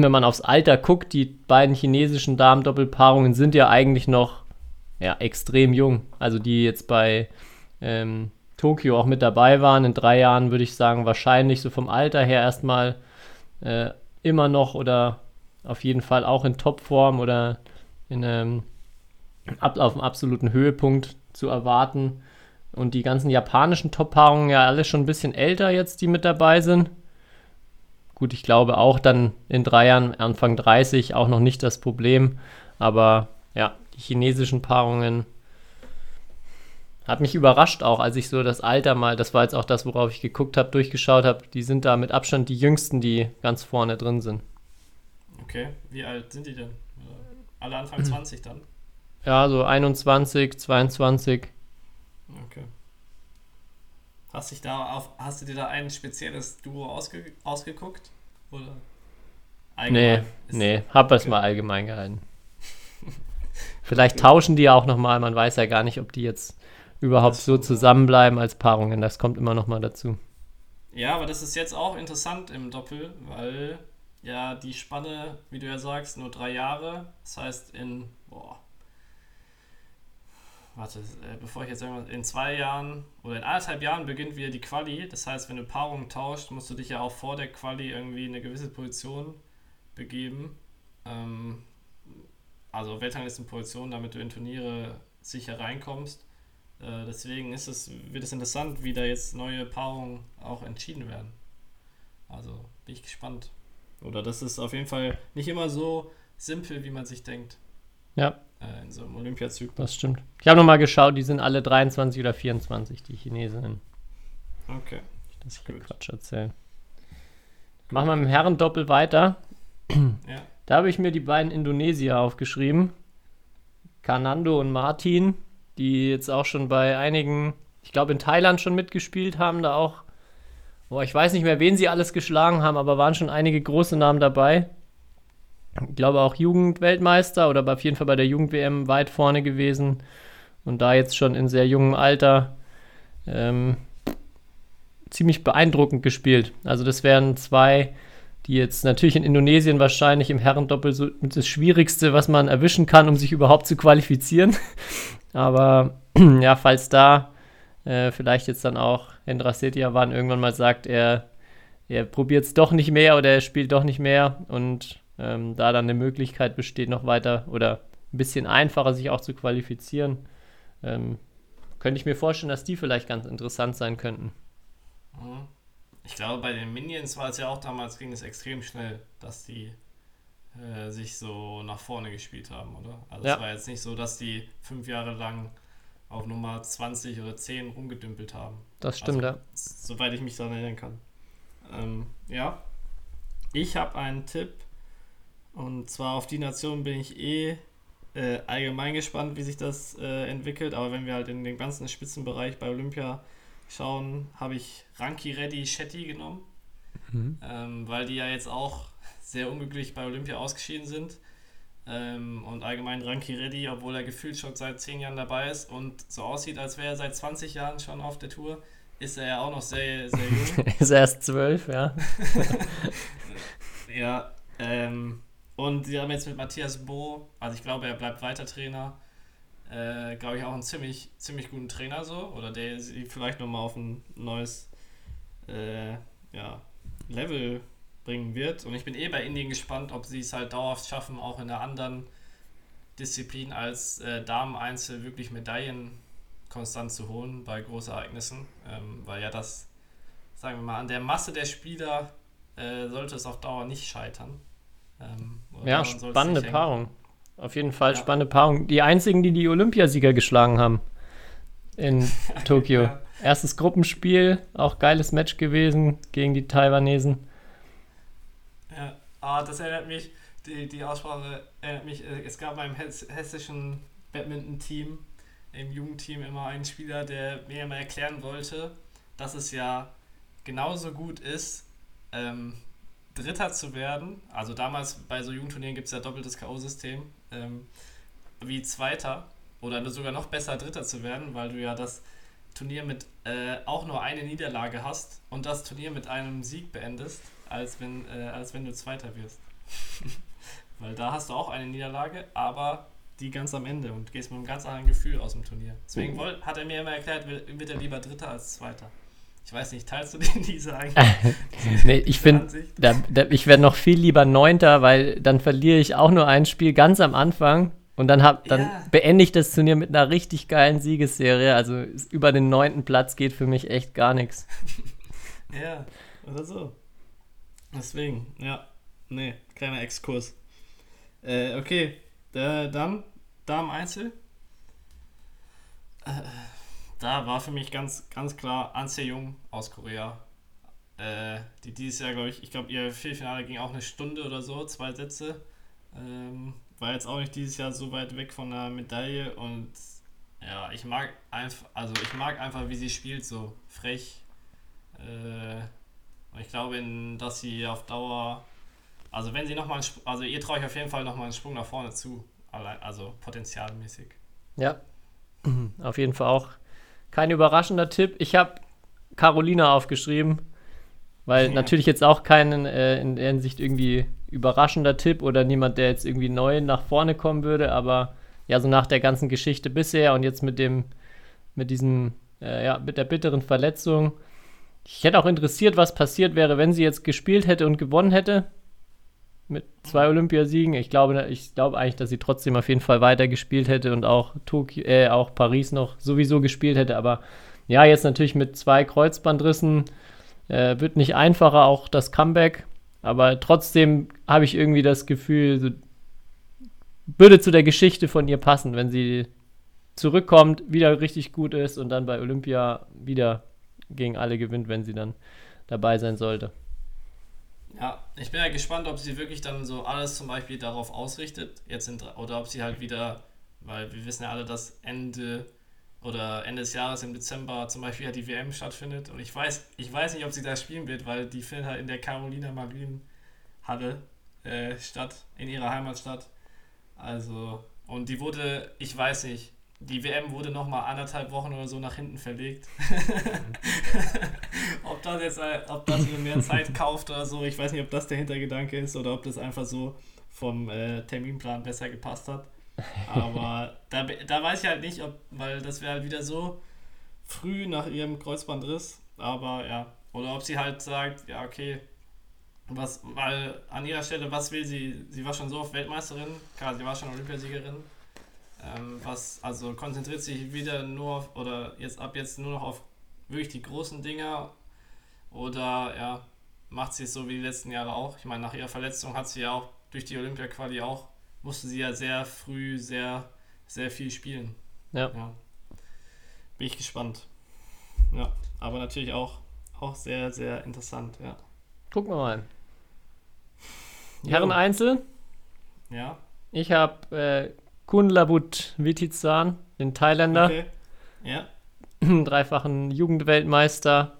wenn man aufs Alter guckt, die beiden chinesischen Damen-Doppelpaarungen sind ja eigentlich noch ja, extrem jung. Also die jetzt bei ähm, Tokio auch mit dabei waren. In drei Jahren würde ich sagen, wahrscheinlich so vom Alter her erstmal äh, immer noch oder auf jeden Fall auch in Topform oder in ab, auf einem absoluten Höhepunkt zu erwarten. Und die ganzen japanischen Top-Paarungen ja alle schon ein bisschen älter jetzt, die mit dabei sind. Gut, ich glaube auch dann in drei Jahren, Anfang 30, auch noch nicht das Problem. Aber ja, die chinesischen Paarungen hat mich überrascht auch, als ich so das Alter mal, das war jetzt auch das, worauf ich geguckt habe, durchgeschaut habe. Die sind da mit Abstand die jüngsten, die ganz vorne drin sind. Okay, wie alt sind die denn? Alle Anfang 20 dann? Ja, so 21, 22. Okay. Hast, dich da auf, hast du dir da ein spezielles Duo ausge, ausgeguckt? Oder Nee, nee, hab es mal allgemein gehalten. Vielleicht tauschen die ja auch nochmal, man weiß ja gar nicht, ob die jetzt überhaupt so zusammenbleiben als Paarungen. Das kommt immer nochmal dazu. Ja, aber das ist jetzt auch interessant im Doppel, weil ja die Spanne, wie du ja sagst, nur drei Jahre. Das heißt, in boah, warte, äh, bevor ich jetzt irgendwas, in zwei Jahren oder in anderthalb Jahren beginnt wieder die Quali. Das heißt, wenn du Paarungen tauscht, musst du dich ja auch vor der Quali irgendwie in eine gewisse Position begeben. Ähm, also Weltranglistenposition, damit du in Turniere sicher reinkommst. Äh, deswegen ist es, wird es interessant, wie da jetzt neue Paarungen auch entschieden werden. Also bin ich gespannt. Oder das ist auf jeden Fall nicht immer so simpel, wie man sich denkt. Ja. Äh, in so einem Olympiazyklus. Das stimmt. Ich habe nochmal geschaut, die sind alle 23 oder 24, die Chinesinnen. Okay. Dass ich. Quatsch erzähle. Machen wir mit dem Herrendoppel weiter. Ja. Da habe ich mir die beiden Indonesier aufgeschrieben. Kanando und Martin, die jetzt auch schon bei einigen, ich glaube in Thailand schon mitgespielt haben, da auch. Boah, ich weiß nicht mehr, wen sie alles geschlagen haben, aber waren schon einige große Namen dabei. Ich glaube auch Jugendweltmeister oder auf jeden Fall bei der Jugend-WM weit vorne gewesen. Und da jetzt schon in sehr jungem Alter ähm, ziemlich beeindruckend gespielt. Also das wären zwei, die jetzt natürlich in Indonesien wahrscheinlich im Herrendoppel so das Schwierigste, was man erwischen kann, um sich überhaupt zu qualifizieren. Aber ja, falls da äh, vielleicht jetzt dann auch Hendra Setiawan irgendwann mal sagt, er, er probiert es doch nicht mehr oder er spielt doch nicht mehr und ähm, da dann eine Möglichkeit besteht, noch weiter oder ein bisschen einfacher sich auch zu qualifizieren, ähm, könnte ich mir vorstellen, dass die vielleicht ganz interessant sein könnten. Mhm. Ich glaube, bei den Minions war es ja auch damals, ging es extrem schnell, dass die äh, sich so nach vorne gespielt haben, oder? Also Ja. es war jetzt nicht so, dass die fünf Jahre lang auf Nummer 20 oder 10 rumgedümpelt haben. Das stimmt, Also, ja. Soweit ich mich daran erinnern kann. Ähm, ja. Ich habe einen Tipp. Und zwar auf die Nation bin ich eh äh, allgemein gespannt, wie sich das äh, entwickelt. Aber wenn wir halt in den ganzen Spitzenbereich bei Olympia schauen, habe ich Ranki Reddy Shetty genommen. Ähm, weil die ja jetzt auch sehr unglücklich bei Olympia ausgeschieden sind. Ähm, und allgemein Ranki Reddy, obwohl er gefühlt schon seit 10 Jahren dabei ist und so aussieht, als wäre er seit 20 Jahren schon auf der Tour, ist er ja auch noch sehr, sehr jung. Ist erst zwölf, ja. Ja, ähm, und sie haben jetzt mit Matthias Bo, also ich glaube, er bleibt weiter Trainer, äh, glaube ich auch einen ziemlich, ziemlich guten Trainer so, oder der sie vielleicht nochmal auf ein neues äh, ja, Level bringen wird. Und ich bin eh bei Indien gespannt, ob sie es halt dauerhaft schaffen, auch in einer anderen Disziplin als äh, Damen-Einzel wirklich Medaillen konstant zu holen bei Großereignissen, ähm, weil ja das, sagen wir mal, an der Masse der Spieler äh, sollte es auf Dauer nicht scheitern. Ähm, Ja, spannende. Paarung. Auf jeden Fall Ja. spannende Paarung. Die einzigen, die die Olympiasieger geschlagen haben in Tokio. Ja. Erstes Gruppenspiel, auch geiles Match gewesen gegen die Taiwanesen. Ja, ah, das erinnert mich, die, die Aussprache erinnert mich, äh, es gab beim hess hessischen Badminton-Team, im Jugendteam immer einen Spieler, der mir immer erklären wollte, dass es ja genauso gut ist, ähm, Dritter zu werden. Also damals bei so Jugendturnieren gibt es ja doppeltes K.O.-System, ähm, wie Zweiter oder nur sogar noch besser Dritter zu werden, weil du ja das Turnier mit äh, auch nur eine Niederlage hast und das Turnier mit einem Sieg beendest, als wenn, äh, als wenn du Zweiter wirst. weil da hast du auch eine Niederlage, aber die ganz am Ende und gehst mit einem ganz anderen Gefühl aus dem Turnier. Deswegen woll, hat er mir immer erklärt, wird er lieber Dritter als Zweiter. Ich weiß nicht, teilst du den diese eigentlich? Nee, ich finde, ich wäre noch viel lieber Neunter, weil dann verliere ich auch nur ein Spiel ganz am Anfang und dann, hab, dann Ja. beende ich das Turnier mit einer richtig geilen Siegesserie. Also über den neunten Platz geht für mich echt gar nichts. Ja, oder so. Deswegen, ja. Nee, kleiner Exkurs. Äh, okay. Äh, dann Damen Einzel. Äh, da war für mich ganz, ganz klar An Jung aus Korea. Äh, die dieses Jahr, glaube ich, ich glaube, ihr Viertelfinale ging auch eine Stunde oder so, zwei Sätze. Ähm, war jetzt auch nicht dieses Jahr so weit weg von der Medaille und ja, ich mag einfach, also ich mag einfach, wie sie spielt, so frech. Äh, und ich glaube, in, dass sie auf Dauer, also wenn sie nochmal, also ihr traue ich auf jeden Fall nochmal einen Sprung nach vorne zu, allein, also potenzialmäßig. Ja, auf jeden Fall auch kein überraschender Tipp. Ich habe Carolina aufgeschrieben, weil Ja. natürlich jetzt auch keinen äh, in der Hinsicht irgendwie überraschender Tipp oder niemand, der jetzt irgendwie neu nach vorne kommen würde, aber ja, so nach der ganzen Geschichte bisher und jetzt mit dem, mit diesem, äh, ja, mit der bitteren Verletzung. Ich hätte auch interessiert, was passiert wäre, wenn sie jetzt gespielt hätte und gewonnen hätte. Mit zwei Olympiasiegen. Ich glaube, ich glaube eigentlich, dass sie trotzdem auf jeden Fall weiter gespielt hätte und auch, Tokio, äh, auch Paris noch sowieso gespielt hätte. Aber ja, jetzt natürlich mit zwei Kreuzbandrissen äh, wird nicht einfacher, auch das Comeback. Aber trotzdem habe ich irgendwie das Gefühl, so, würde zu der Geschichte von ihr passen, wenn sie zurückkommt, wieder richtig gut ist und dann bei Olympia wieder gegen alle gewinnt, wenn sie dann dabei sein sollte. Ja, ich bin ja gespannt, ob sie wirklich dann so alles zum Beispiel darauf ausrichtet, jetzt in, oder ob sie halt wieder, weil wir wissen ja alle, dass Ende oder Ende des Jahres im Dezember zum Beispiel halt die WM stattfindet und ich weiß, ich weiß nicht, ob sie da spielen wird, weil die findet halt in der Carolina Marien Halle äh, statt, in ihrer Heimatstadt. Also, und die wurde, ich weiß nicht, die WM wurde nochmal anderthalb Wochen oder so nach hinten verlegt. ob das jetzt, äh, ob das mehr Zeit kauft oder so, ich weiß nicht, ob das der Hintergedanke ist oder ob das einfach so vom äh, Terminplan besser gepasst hat. Aber da, da weiß ich halt nicht, ob, weil das wäre halt wieder so früh nach ihrem Kreuzbandriss. Aber ja, oder ob sie halt sagt, ja, okay, was, weil an ihrer Stelle, was will sie? Sie war schon so oft Weltmeisterin, klar, sie war schon Olympiasiegerin. Ähm, was, also konzentriert sich wieder nur auf, oder jetzt ab jetzt nur noch auf wirklich die großen Dinger oder ja, macht sie es so wie die letzten Jahre auch. Ich meine, nach ihrer Verletzung hat sie ja auch durch die Olympia-Quali auch, musste sie ja sehr früh sehr, sehr viel spielen. Ja. ja. Bin ich gespannt. Ja, aber natürlich auch, auch sehr, sehr interessant, ja. Gucken wir mal. Herren Einzel. Ja. Ich habe äh, Kunlabut Vitizan, den Thailänder. Okay. Ja. Dreifachen Jugendweltmeister.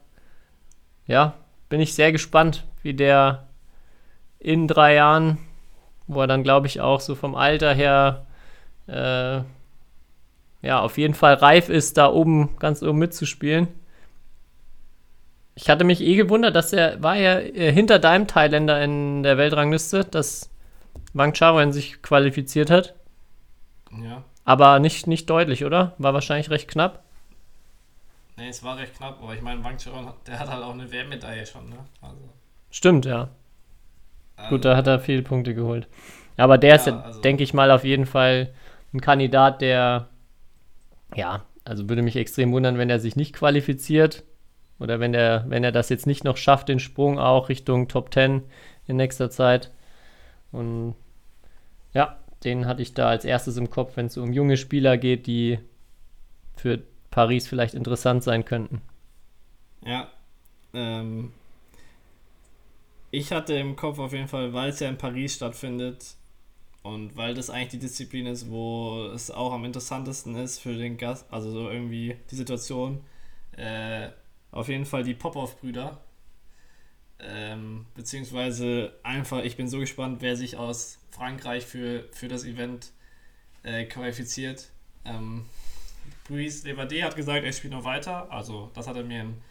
Ja, bin ich sehr gespannt, wie der in drei Jahren, wo er dann, glaube ich, auch so vom Alter her, äh, ja, auf jeden Fall reif ist, da oben, ganz oben mitzuspielen. Ich hatte mich eh gewundert, dass er war ja äh, hinter deinem Thailänder in der Weltrangliste, dass Wang Charoen sich qualifiziert hat. Ja. Aber nicht, nicht deutlich, oder? War wahrscheinlich recht knapp. Nee, es war recht knapp, aber ich meine, Wang Charoen, der hat halt auch eine WM-Medaille schon, ne? Also, Stimmt, ja. also, Gut, da hat er viele Punkte geholt. Aber der ist Ja, ja, also- denke ich mal, auf jeden Fall ein Kandidat, der, ja, also würde mich extrem wundern, wenn er sich nicht qualifiziert. Oder wenn er, wenn er das jetzt nicht noch schafft, den Sprung auch Richtung Top 10 in nächster Zeit. Und ja, den hatte ich da als erstes im Kopf, wenn es um junge Spieler geht, die für Paris vielleicht interessant sein könnten. Ja. Ähm, ich hatte im Kopf auf jeden Fall, weil es ja in Paris stattfindet und weil das eigentlich die Disziplin ist, wo es auch am interessantesten ist für den Gast, also so irgendwie die Situation, äh, auf jeden Fall die Popov-Brüder. Ähm, beziehungsweise einfach, ich bin so gespannt, wer sich aus Frankreich für, für das Event äh, qualifiziert. Ähm, Brice Levade hat gesagt, er spielt noch weiter. Also, das hat er mir in,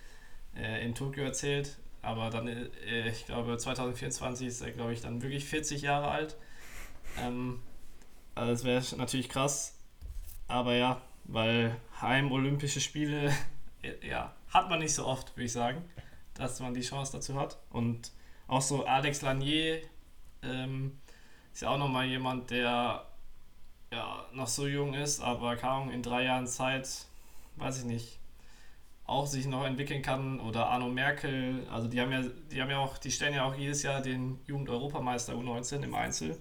äh, in Tokio erzählt. Aber dann, äh, ich glaube, 2024 ist er, glaube ich, dann wirklich 40 Jahre alt. Ähm, also, das wäre natürlich krass. Aber ja, weil Heim-Olympische Spiele, ja, hat man nicht so oft, würde ich sagen, dass man die Chance dazu hat. Und auch so Alex Lanier ähm, ist ja auch nochmal jemand, der ja, noch so jung ist, aber kaum in drei Jahren Zeit, weiß ich nicht, auch sich noch entwickeln kann. Oder Arno Merkel, also die haben ja, die haben ja auch, die stellen ja auch jedes Jahr den Jugend-Europameister U19 im Einzel.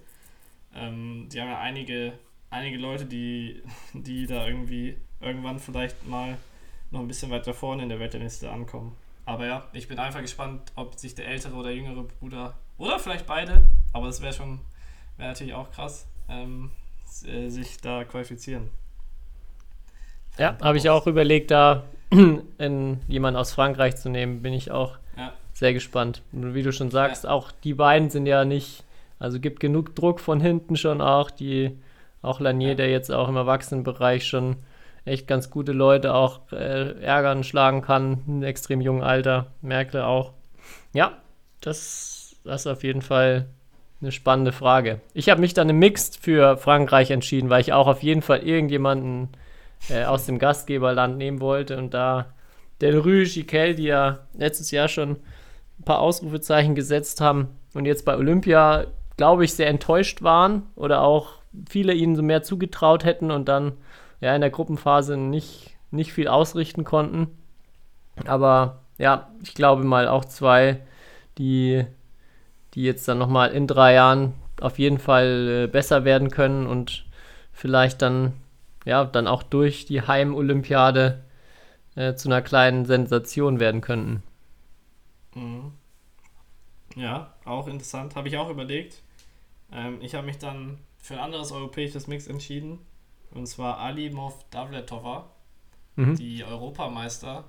Ähm, die haben ja einige, einige Leute, die, die da irgendwie irgendwann vielleicht mal noch ein bisschen weiter vorne in der Weltliste ankommen. Aber ja, ich bin einfach gespannt, ob sich der ältere oder jüngere Bruder oder vielleicht beide, aber das wäre schon, wäre natürlich auch krass, ähm, äh, sich da qualifizieren. Ja, habe ich auch überlegt, da in jemanden aus Frankreich zu nehmen, bin ich auch Ja. sehr gespannt. Und wie du schon sagst, auch die beiden sind ja nicht, also gibt genug Druck von hinten schon auch, die, auch Lanier, Ja. der jetzt auch im Erwachsenenbereich schon echt ganz gute Leute auch äh, ärgern, schlagen kann, im extrem jungen Alter, Merkel auch. Ja, das, das ist auf jeden Fall eine spannende Frage. Ich habe mich dann im Mixed für Frankreich entschieden, weil ich auch auf jeden Fall irgendjemanden äh, aus dem Gastgeberland nehmen wollte und da Del Rue Chiquel, die ja letztes Jahr schon ein paar Ausrufezeichen gesetzt haben und jetzt bei Olympia, glaube ich, sehr enttäuscht waren oder auch viele ihnen so mehr zugetraut hätten und dann ja in der Gruppenphase nicht, nicht viel ausrichten konnten. Aber ja, ich glaube mal auch zwei, die, die jetzt dann nochmal in drei Jahren auf jeden Fall äh, besser werden können und vielleicht dann, ja, dann auch durch die Heim-Olympiade äh, zu einer kleinen Sensation werden könnten. Mhm. Ja, auch interessant. Habe ich auch überlegt. Ähm, ich habe mich dann für ein anderes europäisches Mix entschieden. Und zwar Alimov Davletova, mhm. die Europameister,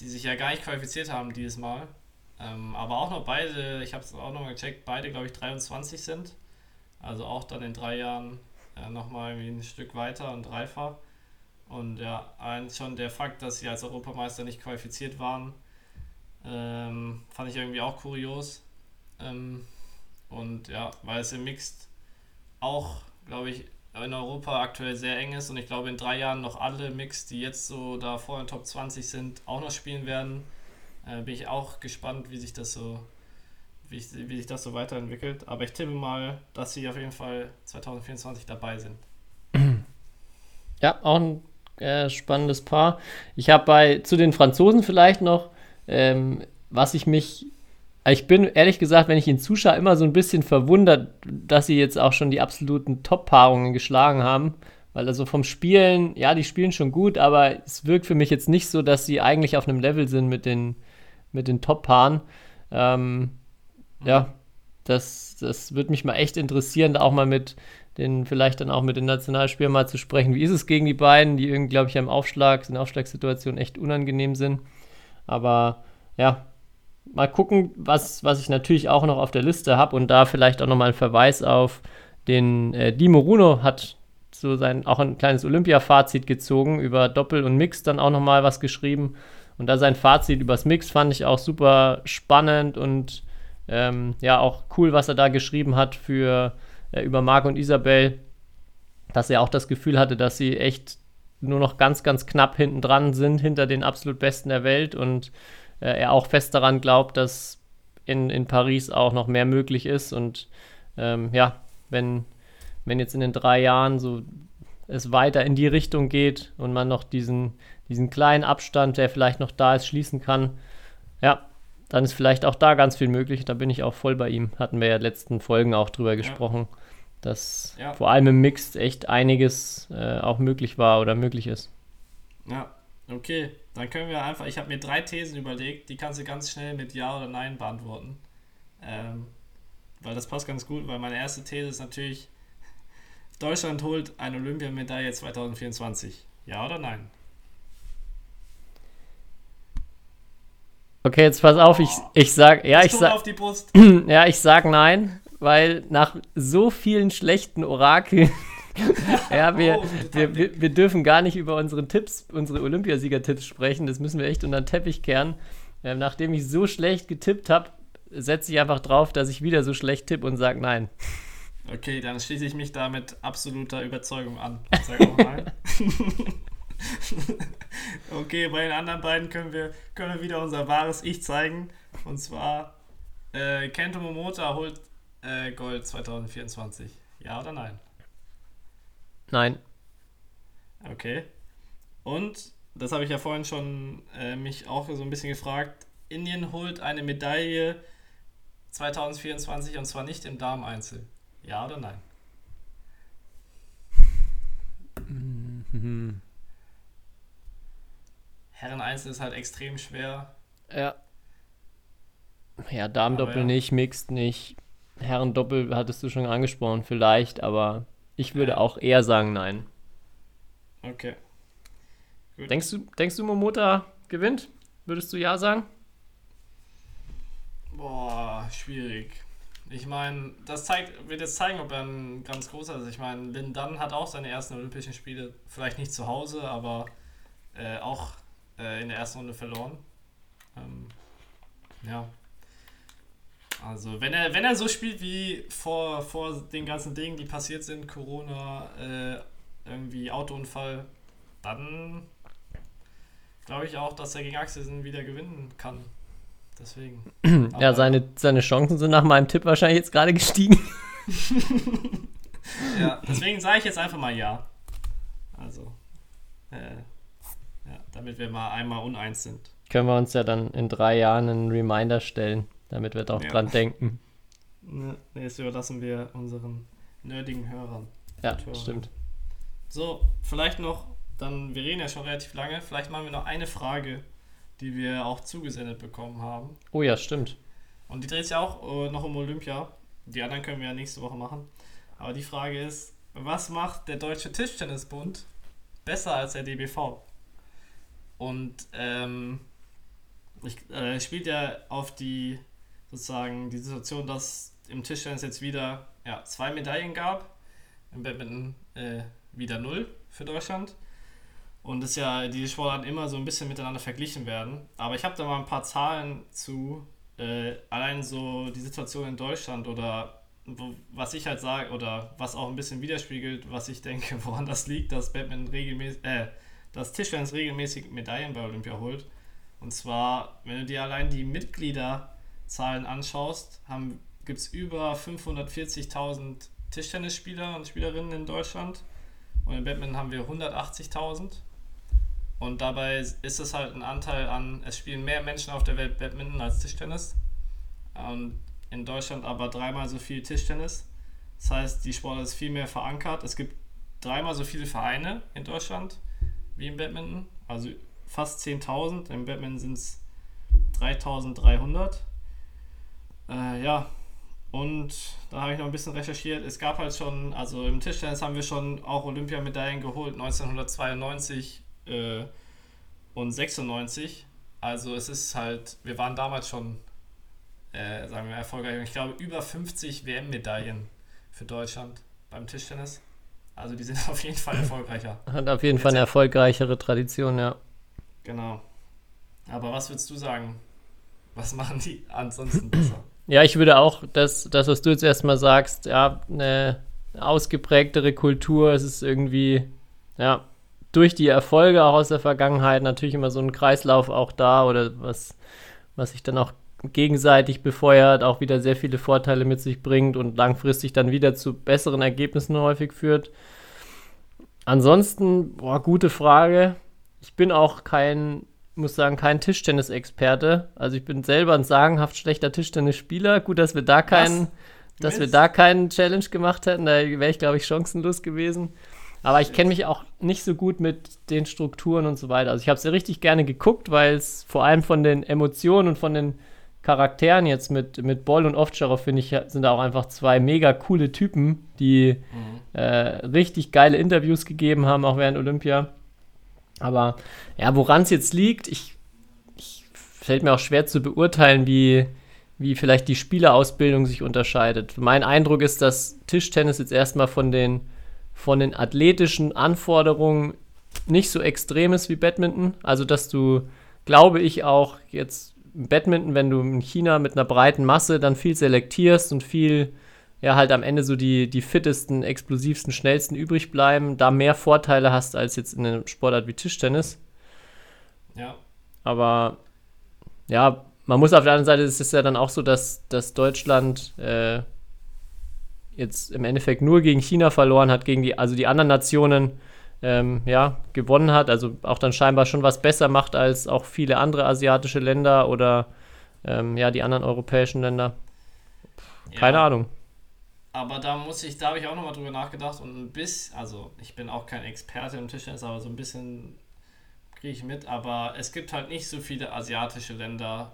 die sich ja gar nicht qualifiziert haben dieses Mal. Ähm, aber auch noch beide, ich habe es auch noch mal gecheckt, beide, glaube ich, 23 sind. Also auch dann in drei Jahren äh, nochmal ein Stück weiter und dreifach. Und ja, schon der Fakt, dass sie als Europameister nicht qualifiziert waren, ähm, fand ich irgendwie auch kurios. Ähm, und ja, weil es im Mixed auch, glaube ich, in Europa aktuell sehr eng ist und ich glaube in drei Jahren noch alle Mix, die jetzt so da vor den Top 20 sind, auch noch spielen werden. Äh, bin ich auch gespannt, wie sich das so wie, ich, wie sich das so weiterentwickelt. Aber ich tippe mal, dass sie auf jeden Fall 2024 dabei sind. Ja, auch ein äh, spannendes Paar. Ich habe bei zu den Franzosen vielleicht noch, ähm, was ich mich ich bin ehrlich gesagt, wenn ich ihn zuschaue, immer so ein bisschen verwundert, dass sie jetzt auch schon die absoluten Top-Paarungen geschlagen haben. Weil also vom Spielen, ja, die spielen schon gut, aber es wirkt für mich jetzt nicht so, dass sie eigentlich auf einem Level sind mit den, mit den Top-Paaren. Ähm, ja, das, das würde mich mal echt interessieren, auch mal mit den, vielleicht dann auch mit den Nationalspielern mal zu sprechen. Wie ist es gegen die beiden, die irgendwie, glaube ich, im Aufschlag, in Aufschlagssituationen echt unangenehm sind. Aber ja, mal gucken, was, was ich natürlich auch noch auf der Liste habe und da vielleicht auch nochmal ein Verweis auf den äh, Dimo Runo hat so sein auch ein kleines Olympia-Fazit gezogen über Doppel und Mix dann auch nochmal was geschrieben. Und da sein Fazit übers Mix fand ich auch super spannend und ähm, ja auch cool, was er da geschrieben hat für äh, über Marc und Isabel, dass er auch das Gefühl hatte, dass sie echt nur noch ganz, ganz knapp hinten dran sind, hinter den absolut Besten der Welt und äh, er auch fest daran glaubt, dass in, in Paris auch noch mehr möglich ist. Und ähm, ja, wenn, wenn jetzt in den drei Jahren so es weiter in die Richtung geht und man noch diesen, diesen kleinen Abstand, der vielleicht noch da ist, schließen kann, ja, dann ist vielleicht auch da ganz viel möglich. Da bin ich auch voll bei ihm. Hatten wir ja in den letzten Folgen auch drüber gesprochen, ja. dass ja. vor allem im Mixed echt einiges äh, auch möglich war oder möglich ist. Ja, okay. Dann können wir einfach, ich habe mir drei Thesen überlegt, die kannst du ganz schnell mit Ja oder Nein beantworten. Ähm, weil das passt ganz gut, weil meine erste These ist natürlich, Deutschland holt eine Olympiamedaille 2024. Ja oder nein? Okay, jetzt pass auf, ich, ich sag, ja, ich sag, ja, ich sag nein, weil nach so vielen schlechten Orakeln ja, wir, oh, wir, wir, wir, dürfen gar nicht über unsere Tipps, unsere Olympiasieger-Tipps sprechen. Das müssen wir echt unter den Teppich kehren. Ähm, nachdem ich so schlecht getippt habe, setze ich einfach drauf, dass ich wieder so schlecht tippe und sage nein. Okay, dann schließe ich mich da mit absoluter Überzeugung an. Sag auch nein. okay, bei den anderen beiden können wir, können wir wieder unser wahres Ich zeigen. Und zwar, äh, Kento Momota holt äh, Gold 2024. Ja oder nein? Nein. Okay. Und, das habe ich ja vorhin schon äh, mich auch so ein bisschen gefragt, Indien holt eine Medaille 2024 und zwar nicht im Darmeinzel. Ja oder nein? Mhm. Herren-Einzel ist halt extrem schwer. Ja. Ja, Damendoppel ja. nicht, Mixed nicht. Herrendoppel hattest du schon angesprochen, vielleicht, aber ich würde auch eher sagen nein. Okay. Gut. Denkst du, denkst du, Momota gewinnt? Würdest du ja sagen? Boah, schwierig. Ich meine, das zeigt, wird jetzt zeigen, ob er ein ganz großer ist. Ich meine, Lin Dunn hat auch seine ersten Olympischen Spiele, vielleicht nicht zu Hause, aber äh, auch äh, in der ersten Runde verloren. Ähm, ja. Also, wenn er, wenn er so spielt wie vor, vor den ganzen Dingen, die passiert sind, Corona, äh, irgendwie Autounfall, dann glaube ich auch, dass er gegen Axelsen wieder gewinnen kann. Deswegen. ja, seine, seine Chancen sind nach meinem Tipp wahrscheinlich jetzt gerade gestiegen. ja, deswegen sage ich jetzt einfach mal ja. Also, äh, ja, damit wir mal einmal uneins sind. Können wir uns ja dann in drei Jahren einen Reminder stellen, damit wir doch ja. dran denken. Ne, das überlassen wir unseren nerdigen Hörern. Ja, stimmt. So, vielleicht noch, dann, wir reden ja schon relativ lange, vielleicht machen wir noch eine Frage, die wir auch zugesendet bekommen haben. Oh ja, stimmt. Und die dreht sich auch uh, noch um Olympia. Die anderen können wir ja nächste Woche machen. Aber die Frage ist, was macht der Deutsche Tischtennisbund besser als der DBV? Und ähm, ich, äh, spielt ja auf die sozusagen die Situation, dass im Tischtennis jetzt wieder ja, zwei Medaillen gab, im Badminton äh, wieder null für Deutschland. Und es ja die Sportarten immer so ein bisschen miteinander verglichen werden. Aber ich habe da mal ein paar Zahlen zu, äh, allein so die Situation in Deutschland oder wo, was ich halt sage oder was auch ein bisschen widerspiegelt, was ich denke, woran das liegt, dass Batman regelmäßig, äh, dass Tischtennis regelmäßig Medaillen bei Olympia holt. Und zwar, wenn du dir allein die Mitgliederzahlen anschaust, gibt es über 540.000 Tischtennisspieler und Spielerinnen in Deutschland. Und in Badminton haben wir 180.000. Und dabei ist es halt ein Anteil an, es spielen mehr Menschen auf der Welt Badminton als Tischtennis. Und in Deutschland aber dreimal so viel Tischtennis. Das heißt, die Sportart ist viel mehr verankert. Es gibt dreimal so viele Vereine in Deutschland wie im Badminton. Also fast 10.000. Im Badminton sind es 3.300. Äh, ja, und da habe ich noch ein bisschen recherchiert. Es gab halt schon, also im Tischtennis haben wir schon auch Olympiamedaillen geholt, 1992 äh, und 96. Also es ist halt, wir waren damals schon, äh, sagen wir, erfolgreich. Ich glaube, über 50 WM-Medaillen für Deutschland beim Tischtennis. Also die sind auf jeden Fall erfolgreicher. Hat auf jeden Fall eine erfolgreichere Tradition, ja. Genau. Aber was würdest du sagen? Was machen die ansonsten besser? Ja, ich würde auch das, das was du jetzt erstmal sagst, ja, eine ausgeprägtere Kultur, es ist irgendwie, ja, durch die Erfolge auch aus der Vergangenheit natürlich immer so ein Kreislauf auch da oder was, was sich dann auch gegenseitig befeuert, auch wieder sehr viele Vorteile mit sich bringt und langfristig dann wieder zu besseren Ergebnissen häufig führt. Ansonsten, boah, gute Frage. Ich bin auch kein, muss sagen, kein Tischtennisexperte. Also ich bin selber ein sagenhaft schlechter Tischtennisspieler. Gut, dass wir da keinen, dass wir da keinen Challenge gemacht hätten. Da wäre ich, glaube ich, chancenlos gewesen. Aber ich kenne mich auch nicht so gut mit den Strukturen und so weiter. Also ich habe es ja richtig gerne geguckt, weil es vor allem von den Emotionen und von den Charakteren jetzt mit, mit Boll und Ovtcharov, finde ich, sind da auch einfach zwei mega coole Typen, die mhm. äh, richtig geile Interviews gegeben haben, auch während Olympia. Aber ja, woran es jetzt liegt, ich, ich fällt mir auch schwer zu beurteilen, wie, wie vielleicht die Spielerausbildung sich unterscheidet. Mein Eindruck ist, dass Tischtennis jetzt erstmal von den, von den athletischen Anforderungen nicht so extrem ist wie Badminton. Also, dass du, glaube ich, auch jetzt Badminton, wenn du in China mit einer breiten Masse dann viel selektierst und viel, ja, halt am Ende so die, die fittesten, explosivsten, schnellsten übrig bleiben, da mehr Vorteile hast als jetzt in einem Sportart wie Tischtennis. Ja. Aber ja, man muss auf der anderen Seite, es ist ja dann auch so, dass, dass Deutschland äh, jetzt im Endeffekt nur gegen China verloren hat, gegen die, also die anderen Nationen ähm, ja, gewonnen hat. Also auch dann scheinbar schon was besser macht als auch viele andere asiatische Länder oder ähm, ja, die anderen europäischen Länder. Keine ja, Ahnung. Aber da muss ich, da habe ich auch nochmal drüber nachgedacht und ein bisschen, also ich bin auch kein Experte im Tischtennis, aber so ein bisschen kriege ich mit, aber es gibt halt nicht so viele asiatische Länder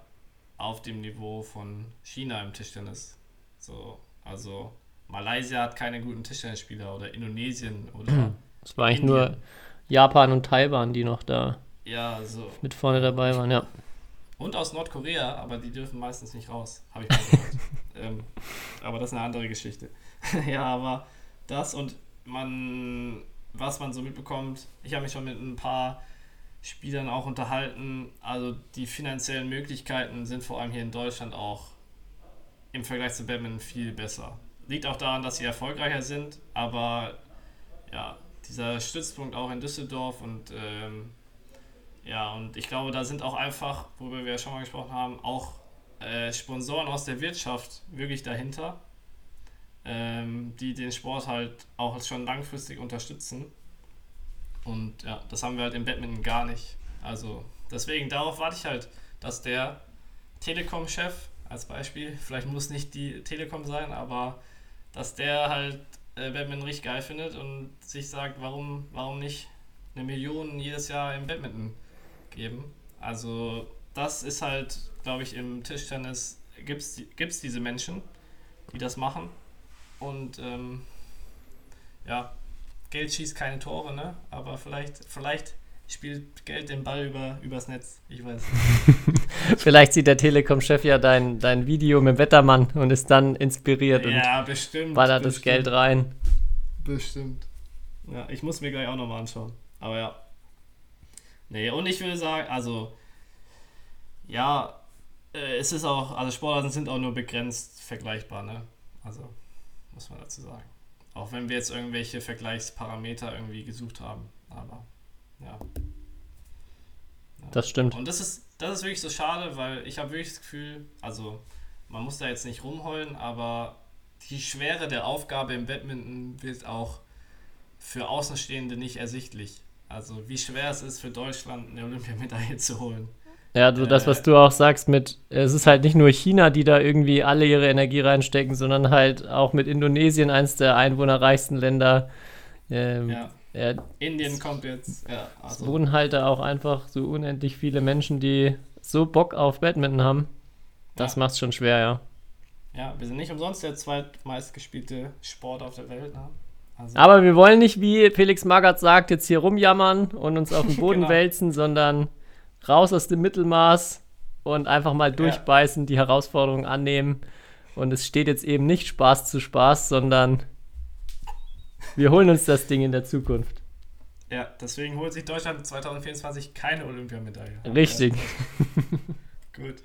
auf dem Niveau von China im Tischtennis. So, also Malaysia hat keine guten Tischtennisspieler oder Indonesien oder Es war eigentlich Indien. nur Japan und Taiwan, die noch da ja, so. mit vorne dabei waren, ja. Und aus Nordkorea, aber die dürfen meistens nicht raus, habe ich mal gehört. ähm, aber das ist eine andere Geschichte. ja, aber das und man, was man so mitbekommt, ich habe mich schon mit ein paar Spielern auch unterhalten. Also die finanziellen Möglichkeiten sind vor allem hier in Deutschland auch im Vergleich zu Badminton viel besser. Liegt auch daran, dass sie erfolgreicher sind, aber ja, dieser Stützpunkt auch in Düsseldorf und ähm, ja, und ich glaube, da sind auch einfach, worüber wir ja schon mal gesprochen haben, auch äh, Sponsoren aus der Wirtschaft wirklich dahinter, ähm, die den Sport halt auch schon langfristig unterstützen. Und ja, das haben wir halt im Badminton gar nicht. Also deswegen, darauf warte ich halt, dass der Telekom-Chef als Beispiel, vielleicht muss nicht die Telekom sein, aber dass der halt äh, Badminton richtig geil findet und sich sagt, warum, warum nicht eine Million jedes Jahr im Badminton geben. Also das ist halt, glaube ich, im Tischtennis gibt es diese Menschen, die das machen. Und ähm, ja, Geld schießt keine Tore, ne? Aber vielleicht, vielleicht spielt Geld den Ball über, übers Netz. Ich weiß. vielleicht sieht der Telekom-Chef ja dein, dein Video mit dem Wettermann und ist dann inspiriert ja, und bestimmt, ballert bestimmt. das Geld rein. Bestimmt. Ja, ich muss mir gleich auch nochmal anschauen. Aber ja. Nee, und ich würde sagen, also, ja, äh, es ist auch, also Sportarten sind auch nur begrenzt vergleichbar, ne? Also, muss man dazu sagen. Auch wenn wir jetzt irgendwelche Vergleichsparameter irgendwie gesucht haben. Aber, ja. ja. Das stimmt. Und das ist, das ist wirklich so schade, weil ich habe wirklich das Gefühl, also, man muss da jetzt nicht rumheulen, aber die Schwere der Aufgabe im Badminton wird auch für Außenstehende nicht ersichtlich. Also wie schwer es ist für Deutschland eine Olympiamedaille zu holen. Ja, so das, was du auch sagst mit, es ist halt nicht nur China, die da irgendwie alle ihre Energie reinstecken, sondern halt auch mit Indonesien, eins der einwohnerreichsten Länder. Ähm, ja. ja. Indien kommt jetzt, ja. Also. Es wohnen halt da auch einfach so unendlich viele Menschen, die so Bock auf Badminton haben. Das ja. macht's schon schwer, ja. Ja, wir sind nicht umsonst der zweitmeistgespielte Sport auf der Welt. Ne? Also Aber wir wollen nicht, wie Felix Magath sagt, jetzt hier rumjammern und uns auf den Boden genau. wälzen, sondern raus aus dem Mittelmaß und einfach mal durchbeißen, ja. die Herausforderungen annehmen. Und es steht jetzt eben nicht Spaß zu Spaß, sondern wir holen uns das Ding in der Zukunft. Ja, deswegen holt sich Deutschland 2024 keine Olympiamedaille. Richtig. Gut.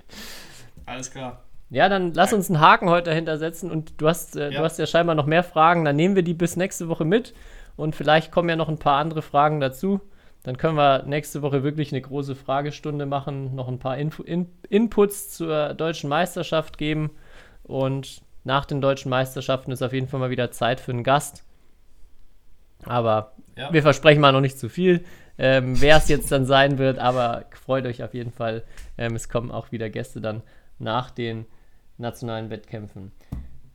Alles klar. Ja, dann lass uns einen Haken heute dahinter setzen und du hast, äh, ja. du hast ja scheinbar noch mehr Fragen. Dann nehmen wir die bis nächste Woche mit und vielleicht kommen ja noch ein paar andere Fragen dazu. Dann können wir nächste Woche wirklich eine große Fragestunde machen, noch ein paar Info In Inputs zur deutschen Meisterschaft geben und nach den deutschen Meisterschaften ist auf jeden Fall mal wieder Zeit für einen Gast. Aber ja. wir versprechen mal noch nicht zu viel, ähm, wer es jetzt dann sein wird, aber freut euch auf jeden Fall. Ähm, es kommen auch wieder Gäste dann nach den nationalen Wettkämpfen.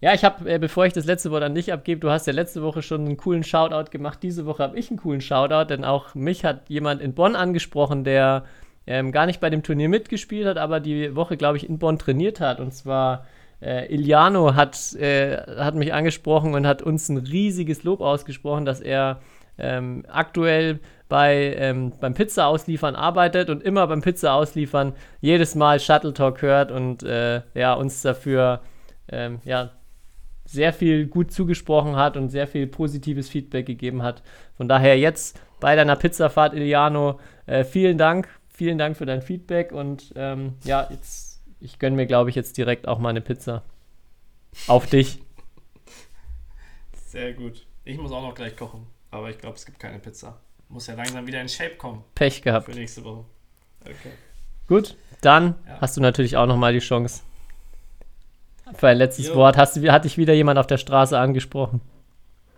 Ja, ich habe, äh, bevor ich das letzte Wort an dich abgebe, du hast ja letzte Woche schon einen coolen Shoutout gemacht. Diese Woche habe ich einen coolen Shoutout, denn auch mich hat jemand in Bonn angesprochen, der ähm, gar nicht bei dem Turnier mitgespielt hat, aber die Woche, glaube ich, in Bonn trainiert hat. Und zwar äh, Iliano hat, äh, hat mich angesprochen und hat uns ein riesiges Lob ausgesprochen, dass er ähm, aktuell bei, ähm, beim Pizza ausliefern arbeitet und immer beim Pizza ausliefern jedes Mal Shuttle Talk hört und äh, ja, uns dafür ähm, ja, sehr viel gut zugesprochen hat und sehr viel positives Feedback gegeben hat. Von daher jetzt bei deiner Pizzafahrt, Iliano, äh, vielen Dank. Vielen Dank für dein Feedback und ähm, ja, jetzt, ich gönne mir, glaube ich, jetzt direkt auch mal eine Pizza. Auf dich. Sehr gut. Ich muss auch noch gleich kochen, aber ich glaube, es gibt keine Pizza. Muss ja langsam wieder in Shape kommen. Pech gehabt. Für nächste Woche. Okay. Gut, dann ja. hast du natürlich auch noch mal die Chance. Für ein letztes jo. Wort. Hast du, hat dich wieder jemand auf der Straße angesprochen?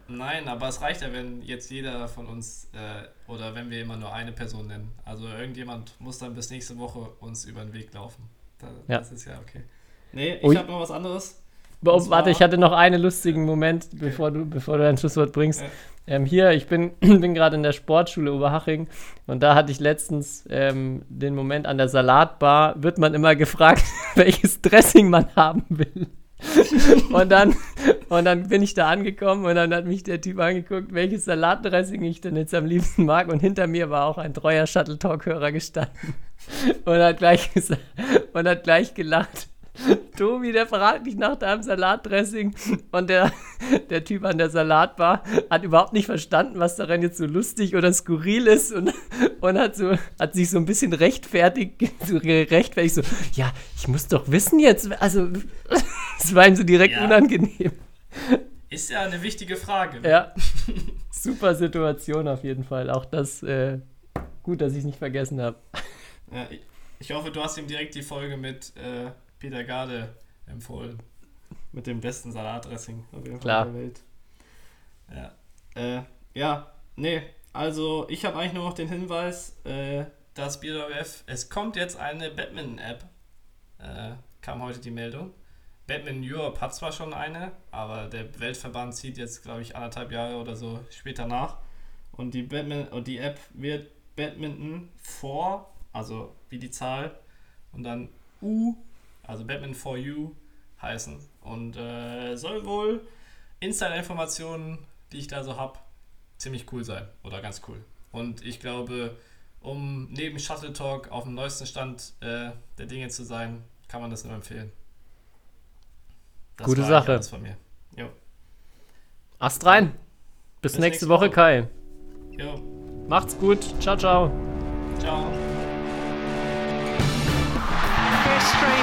Nein, aber es reicht ja, wenn jetzt jeder von uns äh, oder wenn wir immer nur eine Person nennen. Also irgendjemand muss dann bis nächste Woche uns über den Weg laufen. Das, ja. das ist ja okay. Nee, ich habe noch was anderes. Oh, warte, ich hatte noch einen lustigen Moment, bevor du, bevor du dein Schlusswort bringst. Ähm, hier, ich bin, bin gerade in der Sportschule Oberhaching und da hatte ich letztens ähm, den Moment an der Salatbar, wird man immer gefragt, welches Dressing man haben will. und, dann, und dann bin ich da angekommen und dann hat mich der Typ angeguckt, welches Salatdressing ich denn jetzt am liebsten mag. Und hinter mir war auch ein treuer Shuttle Talk-Hörer gestanden und hat gleich, und hat gleich gelacht. Tobi, der fragt mich nach deinem Salatdressing und der, der Typ an der Salatbar hat überhaupt nicht verstanden, was daran jetzt so lustig oder skurril ist und, und hat, so, hat sich so ein bisschen rechtfertigt, so rechtfertigt, so, ja, ich muss doch wissen jetzt, also Das war ihm so direkt Ja. unangenehm. Ist ja eine wichtige Frage. Ja. Super Situation auf jeden Fall. Auch das, äh, gut, dass ich es nicht vergessen habe. Ja, ich, ich hoffe, du hast ihm direkt die Folge mit äh, Peter Garde empfohlen. Mit dem besten Salatdressing auf jeden Fall Klar. der Welt. Ja. Äh, ja, nee. Also, ich habe eigentlich nur noch den Hinweis, äh, dass BWF, es kommt jetzt eine Badminton-App. Äh, kam heute die Meldung. Badminton Europe hat zwar schon eine, aber der Weltverband zieht jetzt, glaube ich, anderthalb Jahre oder so später nach. Und die, Badminton, und die App wird Badminton 4, also wie die Zahl, und dann U, also Badminton for You heißen. Und äh, soll wohl Insider-Informationen, die ich da so habe, ziemlich cool sein. Oder ganz cool. Und ich glaube, um neben Shuttle Talk auf dem neuesten Stand äh, der Dinge zu sein, kann man das nur empfehlen. Das Gute Sache. alles von mir. Jo. Ast rein. Bis, Bis nächste nächste Woche, Woche. Kai. Jo. Macht's gut. Ciao, ciao. Ciao. History